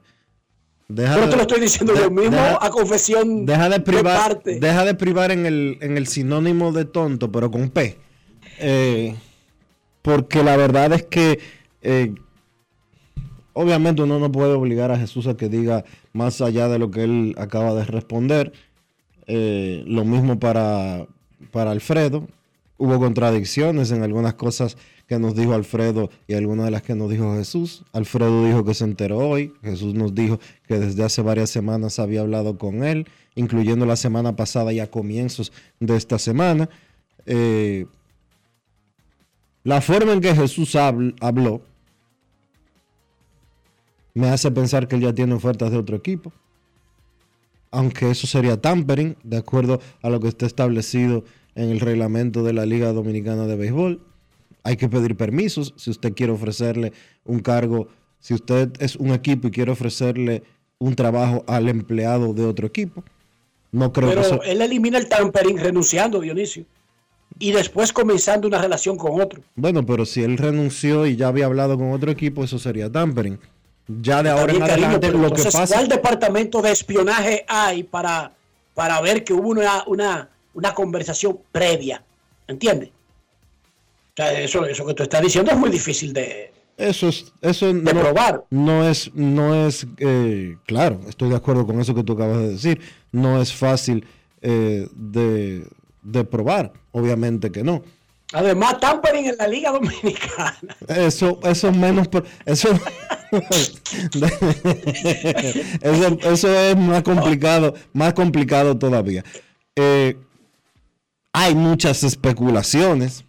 deja Pero de- te lo estoy diciendo de- yo mismo deja- a confesión Deja de privar, parte. deja de privar en el, en el sinónimo de tonto, pero con P. Eh, porque la verdad es que eh, obviamente uno no puede obligar a Jesús a que diga más allá de lo que él acaba de responder. Eh, lo mismo para, para Alfredo. Hubo contradicciones en algunas cosas que nos dijo Alfredo y algunas de las que nos dijo Jesús. Alfredo dijo que se enteró hoy. Jesús nos dijo que desde hace varias semanas había hablado con él, incluyendo la semana pasada y a comienzos de esta semana. Eh, la forma en que Jesús habl- habló me hace pensar que él ya tiene ofertas de otro equipo. Aunque eso sería tampering, de acuerdo a lo que está establecido en el reglamento de la Liga Dominicana de Béisbol. Hay que pedir permisos si usted quiere ofrecerle un cargo, si usted es un equipo y quiere ofrecerle un trabajo al empleado de otro equipo. No creo Pero que eso- él elimina el tampering renunciando, Dionisio. Y después comenzando una relación con otro. Bueno, pero si él renunció y ya había hablado con otro equipo, eso sería tampering. Ya de ahora en bien, cariño, adelante lo que pasa. ¿cuál departamento de espionaje hay para, para ver que hubo una, una, una conversación previa? ¿Entiendes? O sea, eso, eso que tú estás diciendo es muy difícil de... Eso es, eso no, probar. no es, no es, eh, claro, estoy de acuerdo con eso que tú acabas de decir. No es fácil eh, de, de probar, obviamente que no. Además, tampering en la Liga Dominicana. Eso, eso es menos, por- eso, eso, eso es más complicado, más complicado todavía. Eh, hay muchas especulaciones.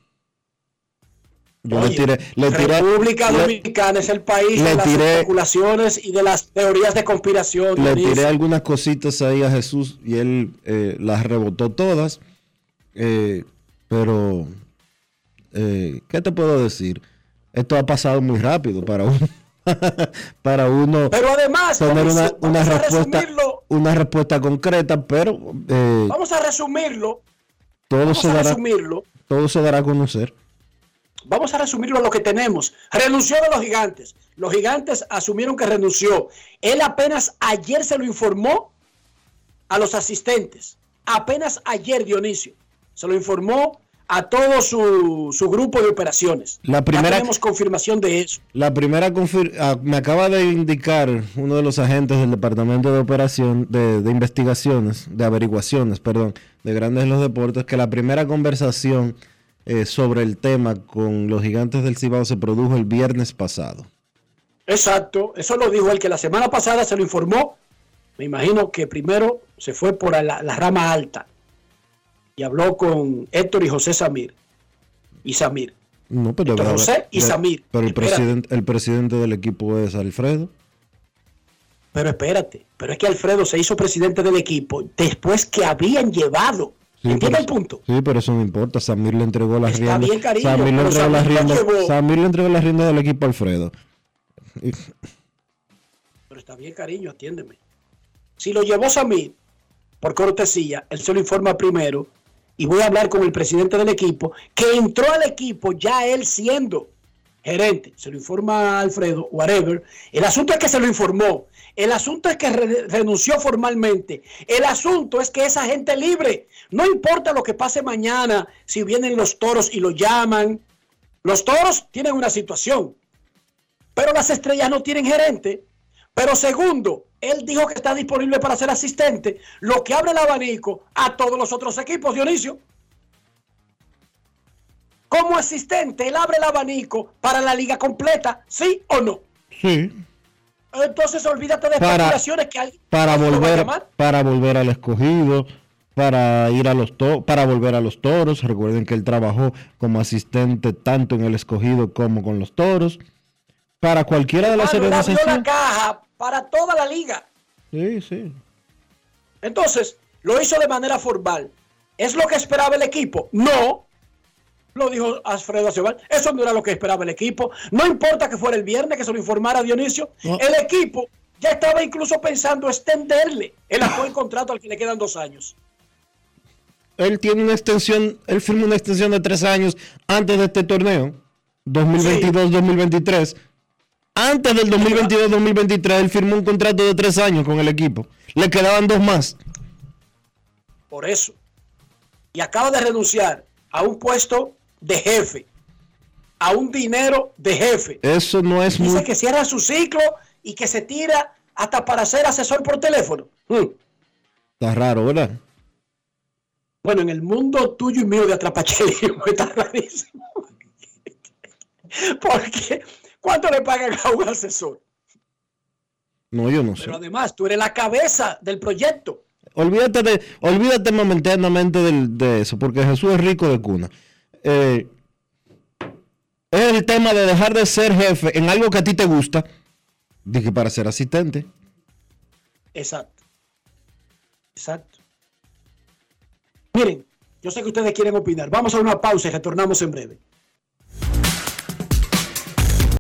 Yo le tiré, le tiré, República le- Dominicana es el país le de las tiré- especulaciones y de las teorías de conspiración. le tiré algunas cositas ahí a Jesús y él eh, las rebotó todas. Eh, pero, eh, ¿qué te puedo decir? Esto ha pasado muy rápido para uno. para uno Pero además, tener una, una respuesta una respuesta concreta, pero eh, Vamos a resumirlo. todo Vamos se a dará resumirlo. todo se dará a conocer. Vamos a resumirlo a lo que tenemos. Renunció de los gigantes. Los gigantes asumieron que renunció. Él apenas ayer se lo informó a los asistentes. Apenas ayer, Dionisio. Se lo informó a todo su, su grupo de operaciones. La Ya primera- tenemos confirmación de eso. La primera ah, me acaba de indicar uno de los agentes del departamento de operación de, de investigaciones, de averiguaciones, perdón, de Grandes los Deportes, que la primera conversación eh, sobre el tema con los gigantes del Cibao se produjo el viernes pasado. Exacto, eso lo dijo el que la semana pasada se lo informó. Me imagino que primero se fue por la, la rama alta y habló con Héctor y José Samir. Y Samir. No, pero Héctor José y de- Samir. Pero el presidente, el presidente del equipo es Alfredo. Pero espérate, pero es que Alfredo se hizo presidente del equipo después que habían llevado. Sí, ¿Entiende pero- el punto? Sí, pero eso no importa. Samir le entregó las Está riendas. bien, cariño, Samir, le entregó las Samir riendas-. Samir le entregó las riendas del equipo a Alfredo. Pero está bien, cariño, atiéndeme. Si lo llevó Samir, por cortesía, él se lo informa primero y voy a hablar con el presidente del equipo, que entró al equipo ya él siendo gerente. Se lo informa Alfredo, whatever. El asunto es que se lo informó. El asunto es que re- renunció formalmente. El asunto es que esa gente libre. No importa lo que pase mañana, si vienen los toros y lo llaman. Los toros tienen una situación, pero las estrellas no tienen gerente. Pero segundo, él dijo que está disponible para ser asistente, lo que abre el abanico a todos los otros equipos, Dionisio. Como asistente, él abre el abanico para la liga completa, ¿sí o no? Sí. Entonces olvídate de Para- especulaciones que alguien para volver para volver al escogido para ir a los to- para volver a los toros recuerden que él trabajó como asistente tanto en el escogido como con los toros para cualquiera de las la organizaciones caja para toda la liga. sí sí Entonces, lo hizo de manera formal. ¿Es lo que esperaba el equipo? No. Lo dijo Alfredo Aceval. Eso no era lo que esperaba el equipo. No importa que fuera el viernes que se lo informara Dionisio. No. El equipo ya estaba incluso pensando extenderle el actual contrato al que le quedan dos años. él tiene una extensión él firmó una extensión de tres años antes de este torneo 2022-2023 antes del 2022-2023 él firmó un contrato de tres años con el equipo le quedaban dos más Por eso. Y acaba de renunciar a un puesto de jefe. A un dinero de jefe. eso no es Dice muy que cierra su ciclo y que se tira hasta para ser asesor por teléfono. Mm. está raro verdad Bueno, en el mundo tuyo y mío de atrapacherismo está rarísimo. Porque, ¿cuánto le pagan a un asesor? no yo no sé Pero además, tú eres la cabeza del proyecto. Olvídate de, olvídate momentáneamente de eso, porque Jesús es rico de cuna. Eh, es el tema de dejar de ser jefe en algo que a ti te gusta Dije para ser asistente. Exacto. Exacto. Miren, yo sé que ustedes quieren opinar. Vamos a una pausa y retornamos en breve.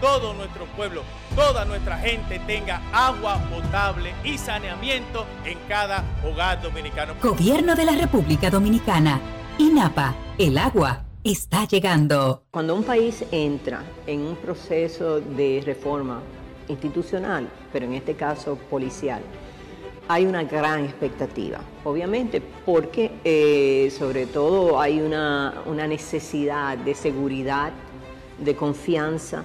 todo nuestro pueblo, toda nuestra gente tenga agua potable y saneamiento en cada hogar dominicano. Gobierno de la República Dominicana. INAPA. El agua está llegando. Cuando un país entra en un proceso de reforma institucional, pero en este caso policial, hay una gran expectativa, obviamente, porque eh, sobre todo hay una, una necesidad de seguridad, de confianza,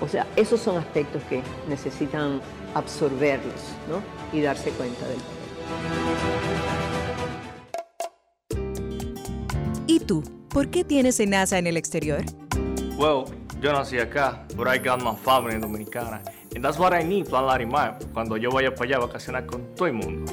o sea, esos son aspectos que necesitan absorberlos ¿no? y darse cuenta del ¿Y tú? ¿Por qué tienes NASA en el exterior? Well, yo nací acá, but I got my family dominicana. And that's what I need, Plan Larimar, cuando yo vaya para allá a vacacionar con todo el mundo.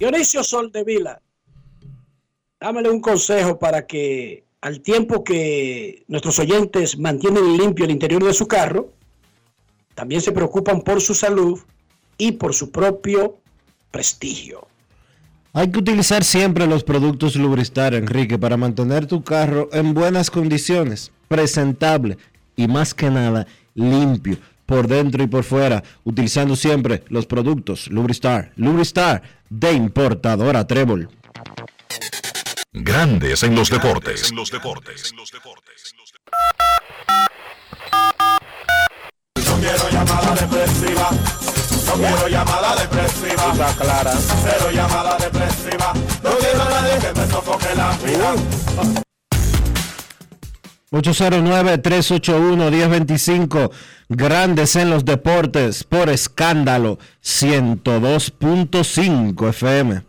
Dionisio Soldevila, dámele un consejo para que al tiempo que nuestros oyentes mantienen limpio el interior de su carro, también se preocupan por su salud y por su propio prestigio. Hay que utilizar siempre los productos Lubristar, Enrique, para mantener tu carro en buenas condiciones, presentable y más que nada limpio por dentro y por fuera, utilizando siempre los productos Lubristar. Lubristar de importadora Trébol. Grandes en los deportes. No quiero llamada depresiva. No quiero llamada depresiva. Está clara. Cero llamada depresiva. No quiero a nadie que me sofoque la vida. 809-381-1025, Grandes en los Deportes, por escándalo, 102.5 FM.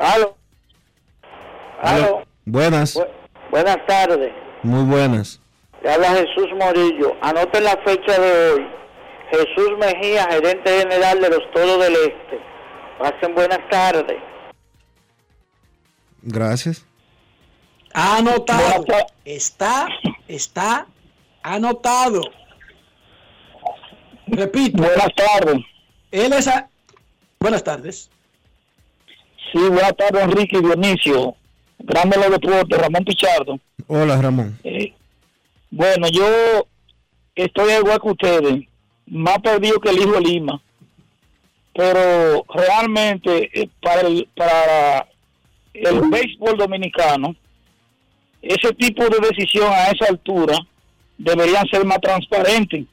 Aló. Aló. Buenas. buenas tardes. Muy buenas. Le habla Jesús Morillo. Anoten la fecha de hoy. Jesús Mejía, gerente general de los Toros del Este. Pasen buenas tardes. Gracias. Anotado. Está, está anotado. Repito. Buenas tardes. Él es. a- Buenas tardes. Sí, buenas tardes, Enrique y Dionisio. Grande los deportes, Ramón Pichardo. Hola, Ramón. Eh, bueno, yo estoy igual que ustedes, más perdido que el hijo de Lima. Pero realmente eh, para el, para el béisbol dominicano, ese tipo de decisión a esa altura deberían ser más transparentes.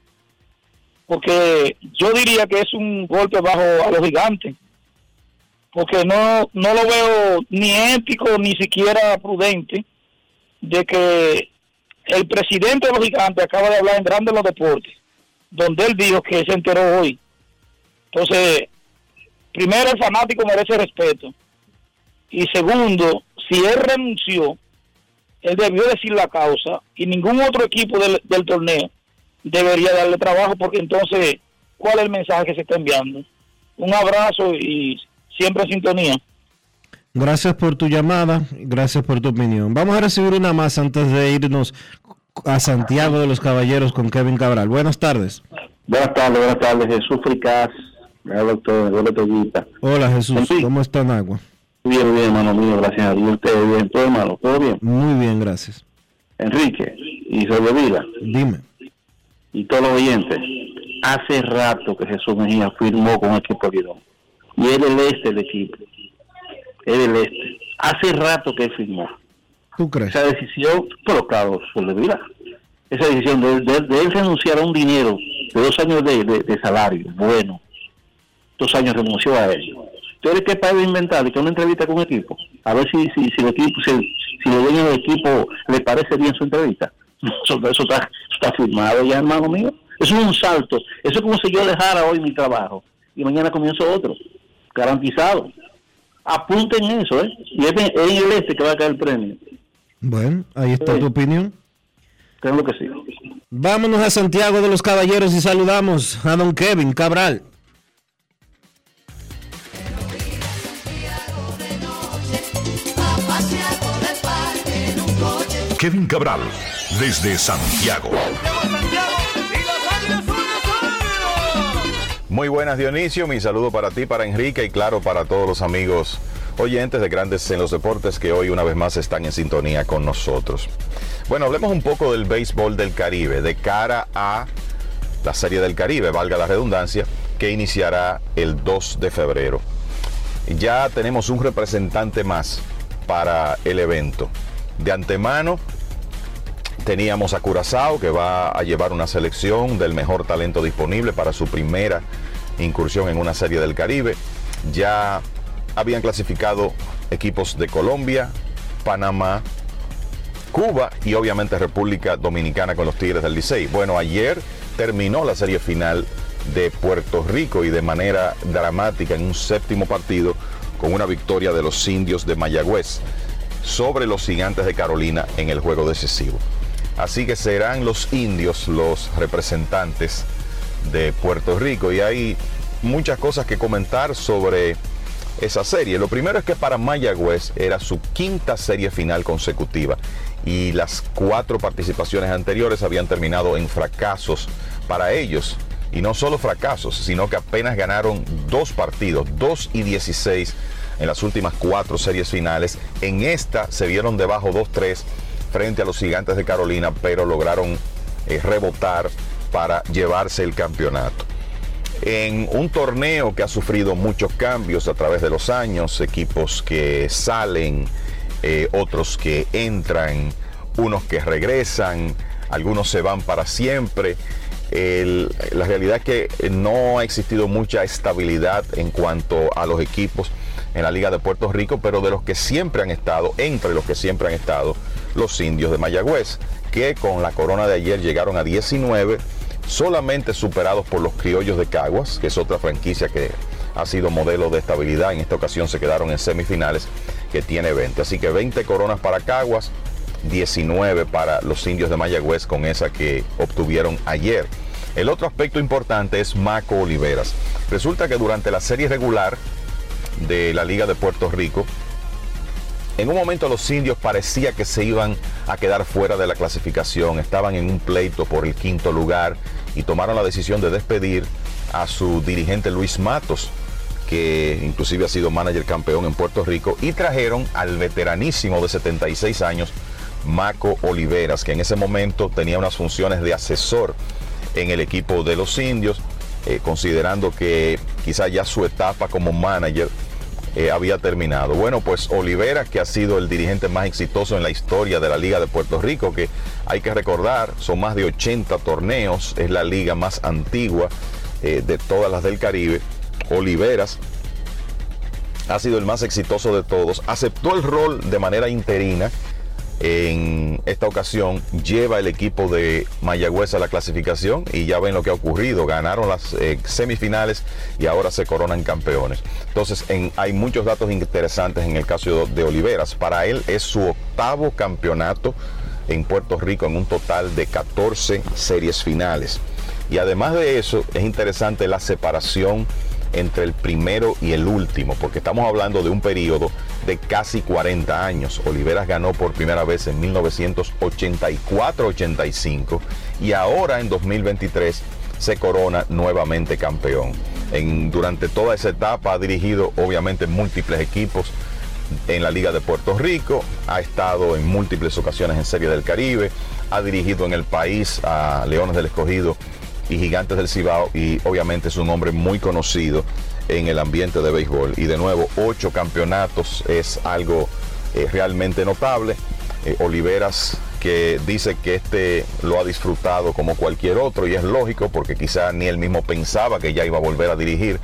Porque yo diría que es un golpe bajo a los gigantes. Porque no, no lo veo ni ético ni siquiera prudente de que el presidente de los gigantes acaba de hablar en Grande los Deportes, donde él dijo que se enteró hoy. Entonces, primero el fanático merece respeto. Y segundo, si él renunció, él debió decir la causa y ningún otro equipo del, del torneo debería darle trabajo porque entonces, ¿cuál es el mensaje que se está enviando? Un abrazo y siempre en sintonía. Gracias por tu llamada, gracias por tu opinión. Vamos a recibir una más antes de irnos a Santiago de los Caballeros con Kevin Cabral. Buenas tardes. Buenas tardes, buenas tardes. Jesús Fricaz, doctor Toyita. Hola Jesús, ¿cómo está en agua? Bien, bien, hermano mío, gracias a Dios. Usted bien, todo hermano, todo bien. Muy bien, gracias. Enrique, y sobre vida, Dime. y todos los oyentes, hace rato que Jesús Mejía firmó con el equipo de Lidón. Y él es el este del equipo. Él es el este. Hace rato que él firmó. ¿Tú crees? Esa decisión, pero claro, sobre vida. Esa decisión de, de- de él renunciar a un dinero de dos años de, de- de salario, bueno, dos años renunció a él. ¿Tú eres capaz de inventar que una entrevista con un equipo? A ver si, si, si el equipo, si, si el dueño del equipo le parece bien su entrevista. Eso, eso está, eso está firmado ya, hermano mío. Eso es un salto. Eso es como si yo dejara hoy mi trabajo y mañana comienzo otro. Garantizado. Apunten eso, ¿eh? Y es en, es en el este que va a caer el premio. Bueno, ahí está tu opinión. Creo que sí. Vámonos a Santiago de los Caballeros y saludamos a don Kevin Cabral. Kevin Cabral, desde Santiago. Muy buenas Dionisio, mi saludo para ti, para Enrique y claro para todos los amigos oyentes de Grandes en los Deportes que hoy una vez más están en sintonía con nosotros. Bueno, hablemos un poco del béisbol del Caribe de cara a la Serie del Caribe, valga la redundancia, que iniciará el 2 de febrero. Ya tenemos un representante más para el evento. De antemano teníamos a Curazao que va a llevar una selección del mejor talento disponible para su primera incursión en una serie del Caribe. Ya habían clasificado equipos de Colombia, Panamá, Cuba y obviamente República Dominicana con los Tigres del Licey. Bueno, ayer terminó la serie final de Puerto Rico y de manera dramática en un séptimo partido con una victoria de los indios de Mayagüez sobre los gigantes de Carolina en el juego decisivo. Así que serán los indios los representantes de Puerto Rico y hay muchas cosas que comentar sobre esa serie. Lo primero es que para Mayagüez era su quinta serie final consecutiva y las cuatro participaciones anteriores habían terminado en fracasos para ellos. Y no solo fracasos, sino que apenas ganaron dos partidos, 2 y 16 en las últimas cuatro series finales. En esta se vieron debajo 2-3 frente a los gigantes de Carolina, pero lograron eh, rebotar para llevarse el campeonato. En un torneo que ha sufrido muchos cambios a través de los años, equipos que salen, eh, otros que entran, unos que regresan, algunos se van para siempre. La realidad es que no ha existido mucha estabilidad en cuanto a los equipos en la Liga de Puerto Rico, pero de los que siempre han estado, entre los que siempre han estado, los indios de Mayagüez, que con la corona de ayer llegaron a 19, solamente superados por los criollos de Caguas, que es otra franquicia que ha sido modelo de estabilidad. En esta ocasión se quedaron en semifinales, que tiene 20. Así que 20 coronas para Caguas, 19 para los indios de Mayagüez con esa que obtuvieron ayer. El otro aspecto importante es Maco Oliveras. Resulta que durante la serie regular de la Liga de Puerto Rico. En un momento los indios parecía que se iban a quedar fuera de la clasificación, estaban en un pleito por el quinto lugar y tomaron la decisión de despedir a su dirigente Luis Matos, que inclusive ha sido manager campeón en Puerto Rico, y trajeron al veteranísimo de 76 años, Maco Oliveras, que en ese momento tenía unas funciones de asesor en el equipo de los indios, eh, considerando que quizá ya su etapa como manager eh, había terminado. Bueno, pues Olivera, que ha sido el dirigente más exitoso en la historia de la Liga de Puerto Rico, que hay que recordar, son más de 80 torneos, es la liga más antigua eh, de todas las del Caribe. Oliveras ha sido el más exitoso de todos, aceptó el rol de manera interina en esta ocasión lleva el equipo de Mayagüez a la clasificación y ya ven lo que ha ocurrido. Ganaron las eh, semifinales y ahora se coronan campeones. Entonces hay muchos datos interesantes en el caso de Oliveras. Para él es su octavo campeonato en Puerto Rico en un total de 14 series finales. Y además de eso es interesante la separación entre el primero y el último, porque estamos hablando de un periodo de casi 40 años. Oliveras ganó por primera vez en 1984-85 y ahora en 2023 se corona nuevamente campeón. Durante toda esa etapa ha dirigido obviamente múltiples equipos en la Liga de Puerto Rico, ha estado en múltiples ocasiones en Serie del Caribe, ha dirigido en el país a Leones del Escogido y Gigantes del Cibao y obviamente es un hombre muy conocido en el ambiente de béisbol. Y de nuevo, ocho campeonatos es algo eh, realmente notable. Eh, Oliveras que dice que este lo ha disfrutado como cualquier otro y es lógico porque quizá ni él mismo pensaba que ya iba a volver a dirigir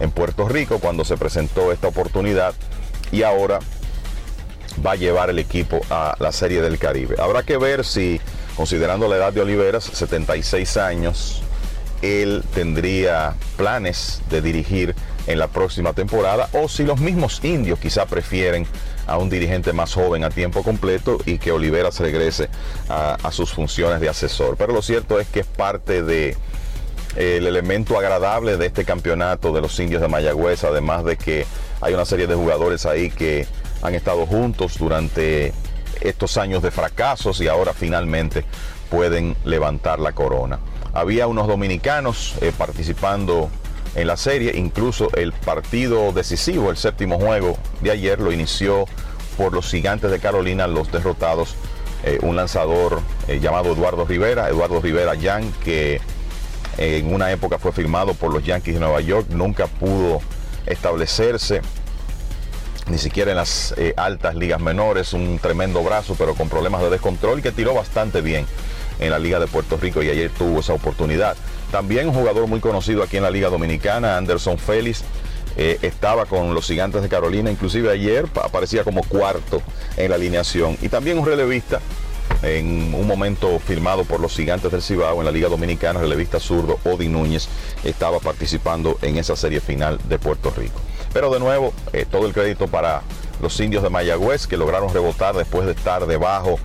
en Puerto Rico cuando se presentó esta oportunidad y ahora va a llevar el equipo a la Serie del Caribe. Habrá que ver si, considerando la edad de Oliveras, 76 años, él tendría planes de dirigir en la próxima temporada o si los mismos indios quizá prefieren a un dirigente más joven a tiempo completo y que Oliveras regrese a, sus funciones de asesor. Pero lo cierto es que es parte de el elemento agradable de este campeonato de los indios de Mayagüez, además de que hay una serie de jugadores ahí que han estado juntos durante estos años de fracasos y ahora finalmente pueden levantar la corona. Había unos dominicanos eh, participando en la serie, incluso el partido decisivo, el séptimo juego de ayer, lo inició por los gigantes de Carolina, los derrotados, eh, un lanzador eh, llamado Eduardo Rivera, Eduardo Rivera Yang, que en una época fue firmado por los Yankees de Nueva York, nunca pudo establecerse ni siquiera en las altas ligas menores, un tremendo brazo, pero con problemas de descontrol que tiró bastante bien en la Liga de Puerto Rico y ayer tuvo esa oportunidad. También un jugador muy conocido aquí en la Liga Dominicana, Anderson Félix, eh, estaba con los gigantes de Carolina, inclusive ayer aparecía como cuarto en la alineación. Y también un relevista, en un momento firmado por los gigantes del Cibao en la Liga Dominicana, relevista zurdo Odi Núñez, estaba participando en esa serie final de Puerto Rico. Pero de nuevo, eh, todo el crédito para los indios de Mayagüez que lograron rebotar después de estar debajo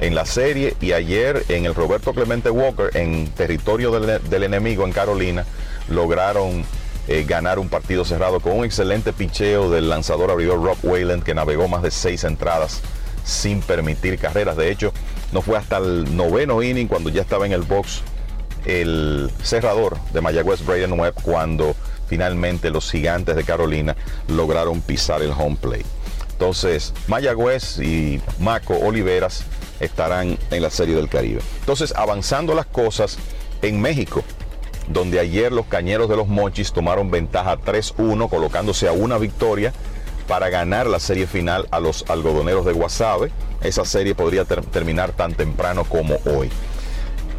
en la serie y ayer en el Roberto Clemente Walker, en territorio del, enemigo en Carolina, lograron eh, ganar un partido cerrado con un excelente picheo del lanzador abridor Rob Wayland que navegó más de seis entradas sin permitir carreras. De hecho, no fue hasta el noveno inning cuando ya estaba en el box el cerrador de Mayagüez, Braden Webb, cuando finalmente los gigantes de Carolina lograron pisar el home plate. Entonces, Mayagüez y Maco Oliveras estarán en la Serie del Caribe. Entonces, avanzando las cosas en México, donde ayer los Cañeros de los Mochis tomaron ventaja 3-1, colocándose a una victoria para ganar la serie final a los algodoneros de Guasave. Esa serie podría terminar tan temprano como hoy.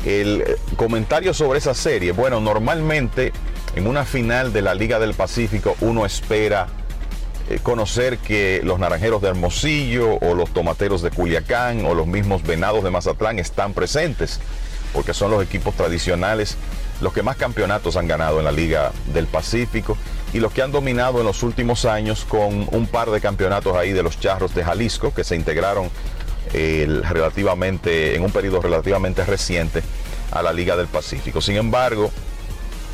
El eh, comentario sobre esa serie, bueno, normalmente en una final de la Liga del Pacífico uno espera conocer que los naranjeros de Hermosillo o los tomateros de Culiacán o los mismos venados de Mazatlán están presentes, porque son los equipos tradicionales, los que más campeonatos han ganado en la Liga del Pacífico y los que han dominado en los últimos años con un par de campeonatos ahí de los Charros de Jalisco que se integraron relativamente en un periodo relativamente reciente a la Liga del Pacífico. Sin embargo,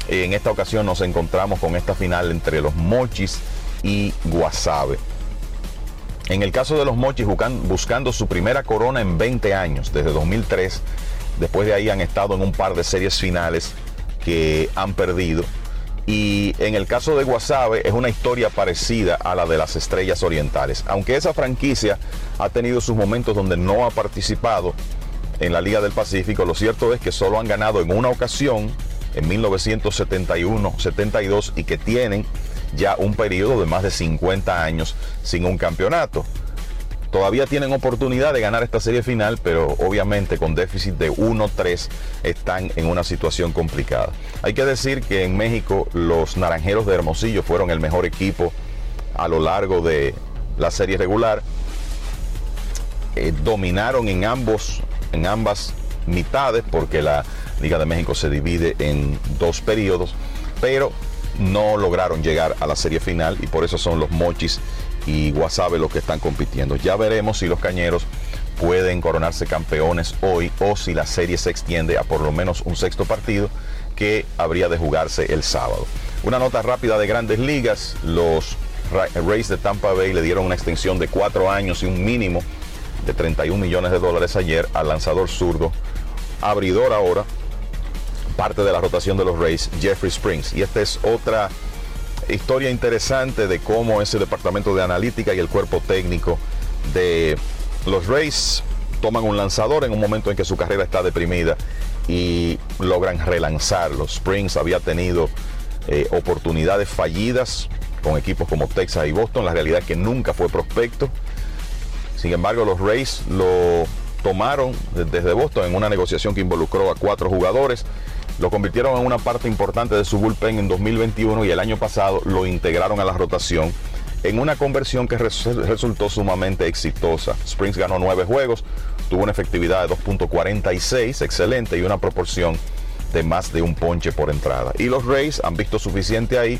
en esta ocasión nos encontramos con esta final entre los Mochis y Guasave. En el caso de los Mochis, buscando su primera corona en 20 años, desde 2003, después de ahí han estado en un par de series finales que han perdido. Y en el caso de Guasave es una historia parecida a la de las Estrellas Orientales. Aunque esa franquicia ha tenido sus momentos donde no ha participado en la Liga del Pacífico, lo cierto es que solo han ganado en una ocasión, en 1971-72, y que tienen ya un periodo de más de 50 años sin un campeonato. Todavía tienen oportunidad de ganar esta serie final, pero obviamente con déficit de 1-3 están en una situación complicada. Hay que decir que en México los Naranjeros de Hermosillo fueron el mejor equipo a lo largo de la serie regular. Eh, dominaron en, ambos, en ambas mitades porque la Liga de México se divide en dos periodos, pero no lograron llegar a la serie final y por eso son los Mochis y Guasave los que están compitiendo. Ya veremos si los Cañeros pueden coronarse campeones hoy o si la serie se extiende a por lo menos un sexto partido que habría de jugarse el sábado. Una nota rápida de grandes ligas, los Rays de Tampa Bay le dieron una extensión de cuatro años y un mínimo de 31 millones de dólares ayer al lanzador zurdo, abridor ahora, parte de la rotación de los Rays, Jeffrey Springs. Y esta es otra historia interesante de cómo ese departamento de analítica y el cuerpo técnico de los Rays toman un lanzador en un momento en que su carrera está deprimida y logran relanzarlo. Springs había tenido eh, oportunidades fallidas con equipos como Texas y Boston. La realidad es que nunca fue prospecto. Sin embargo, los Rays lo tomaron desde Boston en una negociación que involucró a cuatro jugadores lo convirtieron en una parte importante de su bullpen en 2021 y el año pasado lo integraron a la rotación en una conversión que resultó sumamente exitosa. Springs ganó nueve juegos, tuvo una efectividad de 2.46, excelente, y una proporción de más de un ponche por entrada. Y los Rays han visto suficiente ahí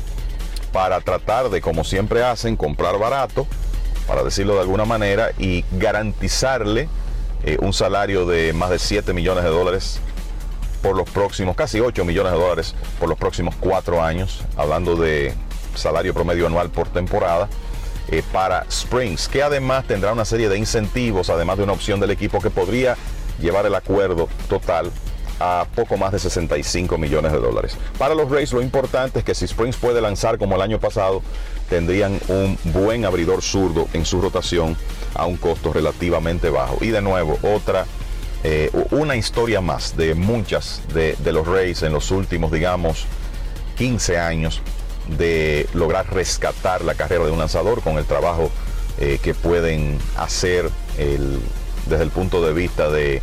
para tratar de, como siempre hacen, comprar barato, para decirlo de alguna manera, y garantizarle eh, un salario de más de 7 millones de dólares por los próximos, casi 8 millones de dólares por los próximos cuatro años, hablando de salario promedio anual por temporada. Eh, para Springs, que además tendrá una serie de incentivos, además de una opción del equipo que podría llevar el acuerdo total a poco más de 65 millones de dólares. Para los Rays lo importante es que si Springs puede lanzar como el año pasado, tendrían un buen abridor zurdo en su rotación a un costo relativamente bajo. Y de nuevo, otra eh, una historia más de muchas de, los Rays en los últimos, digamos, 15 años de lograr rescatar la carrera de un lanzador con el trabajo eh, que pueden hacer desde el punto de vista de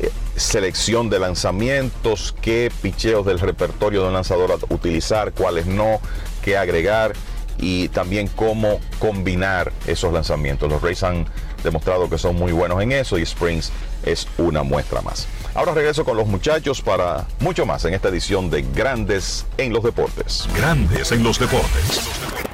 eh, selección de lanzamientos, qué picheos del repertorio de un lanzador utilizar, cuáles no, qué agregar y también cómo combinar esos lanzamientos. Los Rays han demostrado que son muy buenos en eso y Springs es una muestra más. Ahora regreso con los muchachos para mucho más en esta edición de Grandes en los Deportes. Grandes en los Deportes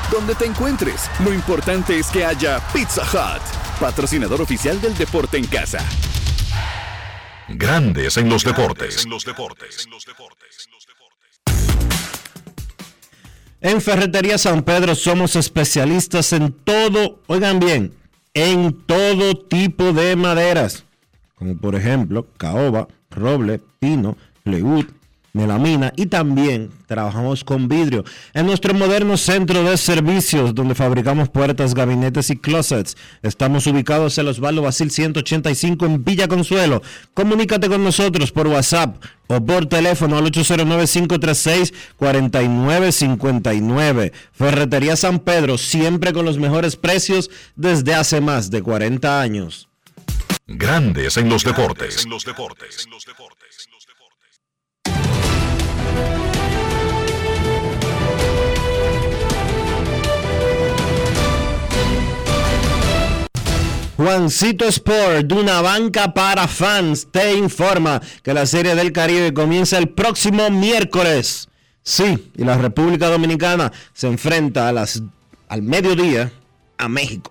Donde te encuentres, lo importante es que haya Pizza Hut, patrocinador oficial del deporte en casa. Grandes en los deportes. En Ferretería San Pedro somos especialistas en todo, oigan bien, en todo tipo de maderas, como por ejemplo caoba, roble, pino, plywood, melamina y también trabajamos con vidrio. En nuestro moderno centro de servicios donde fabricamos puertas, gabinetes y closets, estamos ubicados en los Osvaldo Basil 185 en Villa Consuelo. Comunícate con nosotros por WhatsApp o por teléfono al 809-536-4959. Ferretería San Pedro, siempre con los mejores precios desde hace más de 40 años. Grandes en los deportes. Juancito Sport, de una banca para fans, te informa que la Serie del Caribe comienza el próximo miércoles. Sí, y la República Dominicana se enfrenta a las, al mediodía a México.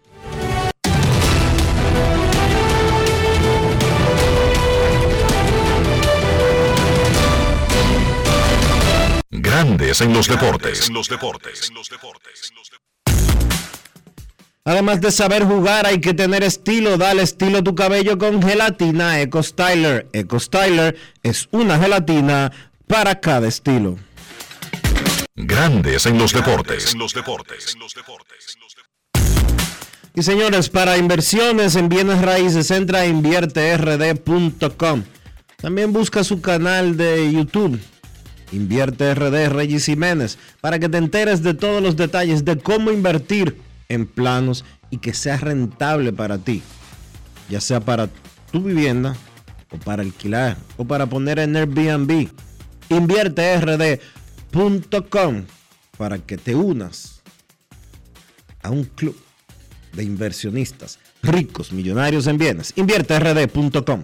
Grandes en los deportes. Además de saber jugar, hay que tener estilo. Dale estilo a tu cabello con gelatina Eco Styler. Eco Styler es una gelatina para cada estilo. Grandes en los deportes. Y señores, para inversiones en bienes raíces, entra a invierterd.com. También busca su canal de YouTube Invierte RD Reyes Jiménez para que te enteres de todos los detalles de cómo invertir en planos y que sea rentable para ti, ya sea para tu vivienda o para alquilar o para poner en Airbnb. InvierteRD.com para que te unas a un club de inversionistas ricos, millonarios en bienes. InvierteRD.com.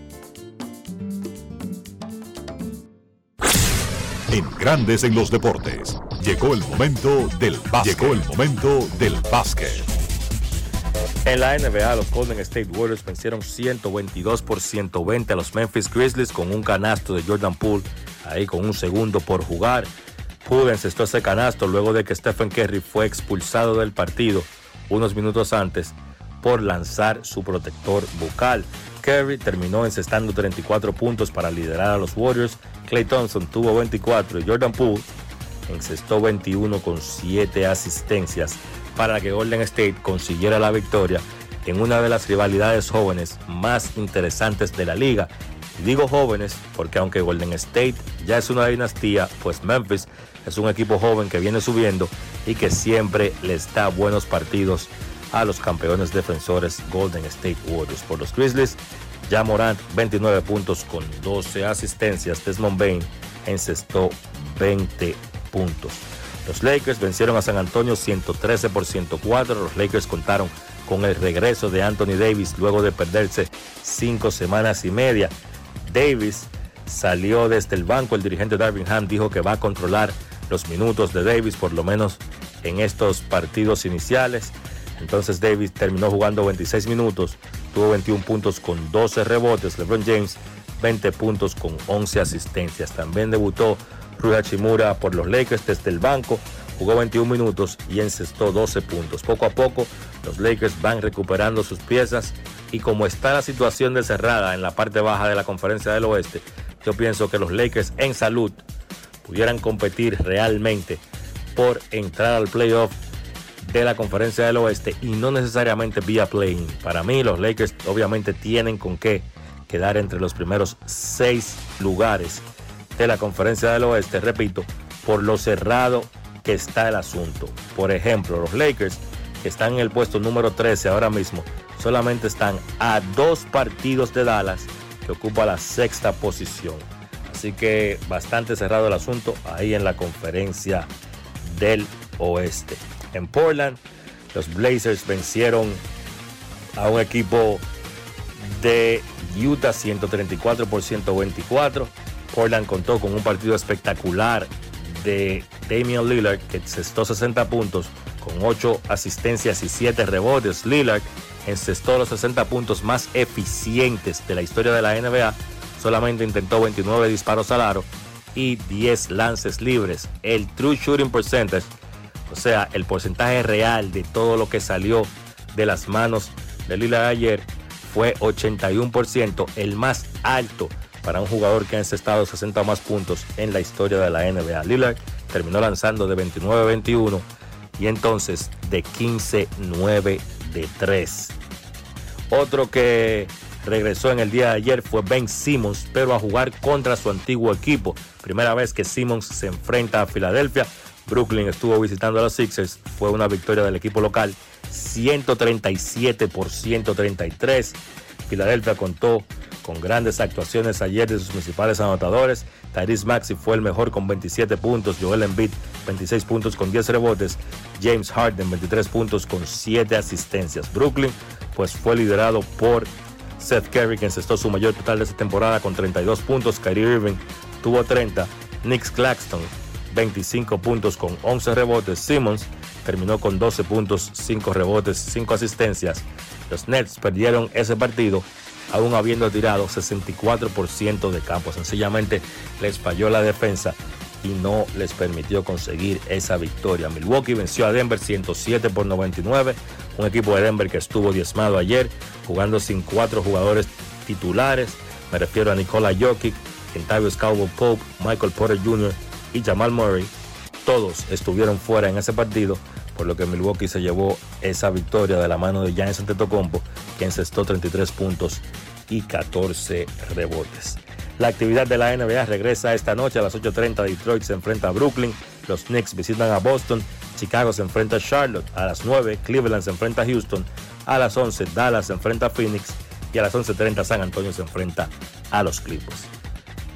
en Grandes en los Deportes. Llegó el momento del básquet. Llegó el momento del básquet. En la NBA, los Golden State Warriors vencieron 122 por 120 a los Memphis Grizzlies con un canasto de Jordan Poole, ahí con un segundo por jugar. Poole encestó ese canasto luego de que Stephen Curry fue expulsado del partido unos minutos antes por lanzar su protector bucal. Curry terminó encestando 34 puntos para liderar a los Warriors. Clay Thompson tuvo 24 y Jordan Poole encestó 21 con 7 asistencias para que Golden State consiguiera la victoria en una de las rivalidades jóvenes más interesantes de la liga. Digo jóvenes porque aunque Golden State ya es una dinastía, pues Memphis es un equipo joven que viene subiendo y que siempre les da buenos partidos a los campeones defensores Golden State Warriors. Por los Grizzlies, ya Morant 29 puntos con 12 asistencias. Desmond Bain encestó 20 puntos. Los Lakers vencieron a San Antonio 113 por 104. Los Lakers contaron con el regreso de Anthony Davis luego de perderse cinco semanas y media. Davis salió desde el banco. El dirigente Darvin Ham dijo que va a controlar los minutos de Davis, por lo menos en estos partidos iniciales. Entonces Davis terminó jugando 26 minutos, tuvo 21 puntos con 12 rebotes. LeBron James 20 puntos con 11 asistencias. También debutó Rui Hachimura por los Lakers desde el banco, jugó 21 minutos y encestó 12 puntos. Poco a poco los Lakers van recuperando sus piezas y como está la situación de cerrada en la parte baja de la conferencia del oeste, yo pienso que los Lakers en salud pudieran competir realmente por entrar al playoff de la conferencia del oeste y no necesariamente vía play-in. Para mí los Lakers obviamente tienen con qué quedar entre los primeros seis lugares de la conferencia del oeste, repito, por lo cerrado que está el asunto. Por ejemplo, los Lakers, que están en el puesto número 13 ahora mismo, solamente están a dos partidos de Dallas, que ocupa la sexta posición. Así que bastante cerrado el asunto ahí en la conferencia del oeste. En Portland, los Blazers vencieron a un equipo de Utah 134 por 124. Portland contó con un partido espectacular de Damian Lillard, que encestó 60 puntos con 8 asistencias y 7 rebotes. Lillard encestó los 60 puntos más eficientes de la historia de la NBA. Solamente intentó 29 disparos al aro y 10 lances libres. El true shooting percentage, o sea, el porcentaje real de todo lo que salió de las manos de Lillard ayer, fue 81%, el más alto para un jugador que ha encestado 60 más puntos en la historia de la NBA. Lillard terminó lanzando de 29-21 y entonces de 15-9 de 3. Otro que regresó en el día de ayer fue Ben Simmons, pero a jugar contra su antiguo equipo. Primera vez que Simmons se enfrenta a Filadelfia. Brooklyn estuvo visitando a los Sixers. Fue una victoria del equipo local 137 por 133. Filadelfia contó con grandes actuaciones ayer de sus principales anotadores. Tyrese Maxi fue el mejor con 27 puntos, Joel Embiid 26 puntos con 10 rebotes, James Harden 23 puntos con 7 asistencias. Brooklyn pues fue liderado por Seth Curry que encestó su mayor total de esta temporada con 32 puntos, Kyrie Irving tuvo 30, Nick Claxton 25 puntos con 11 rebotes, Simmons terminó con 12 puntos, 5 rebotes, 5 asistencias. Los Nets perdieron ese partido aún habiendo tirado 64% de campo. Sencillamente les falló la defensa y no les permitió conseguir esa victoria. Milwaukee venció a Denver 107 por 99, un equipo de Denver que estuvo diezmado ayer, jugando sin cuatro jugadores titulares. Me refiero a Nikola Jokic, Kentavious Cowboy Pope, Michael Porter Jr. y Jamal Murray. Todos estuvieron fuera en ese partido por lo que Milwaukee se llevó esa victoria de la mano de Giannis Antetokounmpo, que encestó 33 puntos y 14 rebotes. La actividad de la NBA regresa esta noche a las 8.30. Detroit se enfrenta a Brooklyn, los Knicks visitan a Boston, Chicago se enfrenta a Charlotte, a las 9 Cleveland se enfrenta a Houston, a las 11 Dallas se enfrenta a Phoenix y a las 11.30 San Antonio se enfrenta a los Clippers.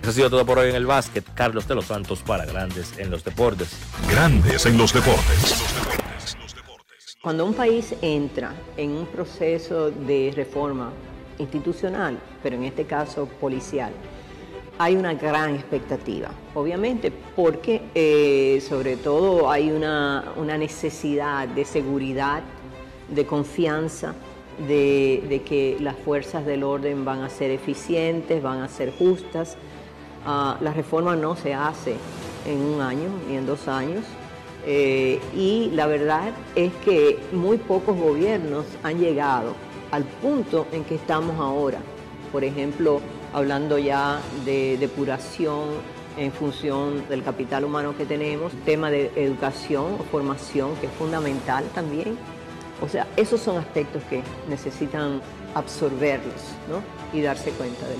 Eso ha sido todo por hoy en el básquet. Carlos de los Santos para Grandes en los Deportes. Grandes en los Deportes. Cuando un país entra en un proceso de reforma institucional, pero en este caso policial, hay una gran expectativa, obviamente, porque eh, sobre todo hay una, necesidad de seguridad, de confianza, de, que las fuerzas del orden van a ser eficientes, van a ser justas. Ah, la reforma no se hace en un año ni en dos años. Eh, y la verdad es que muy pocos gobiernos han llegado al punto en que estamos ahora. Por ejemplo, hablando ya de depuración en función del capital humano que tenemos, tema de educación o formación que es fundamental también. O sea, esos son aspectos que necesitan absorberlos y darse cuenta del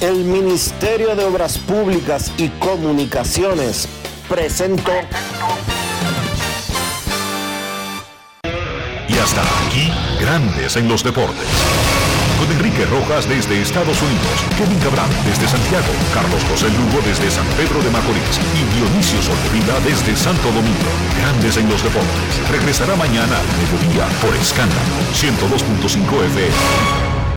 el Ministerio de Obras Públicas y Comunicaciones presentó. Y hasta aquí, Grandes en los Deportes. Con Enrique Rojas desde Estados Unidos, Kevin Cabral desde Santiago, Carlos José Lugo desde San Pedro de Macorís y Dionisio Solterida desde Santo Domingo. Grandes en los Deportes. Regresará mañana a mediodía por Escándalo 102.5 FM.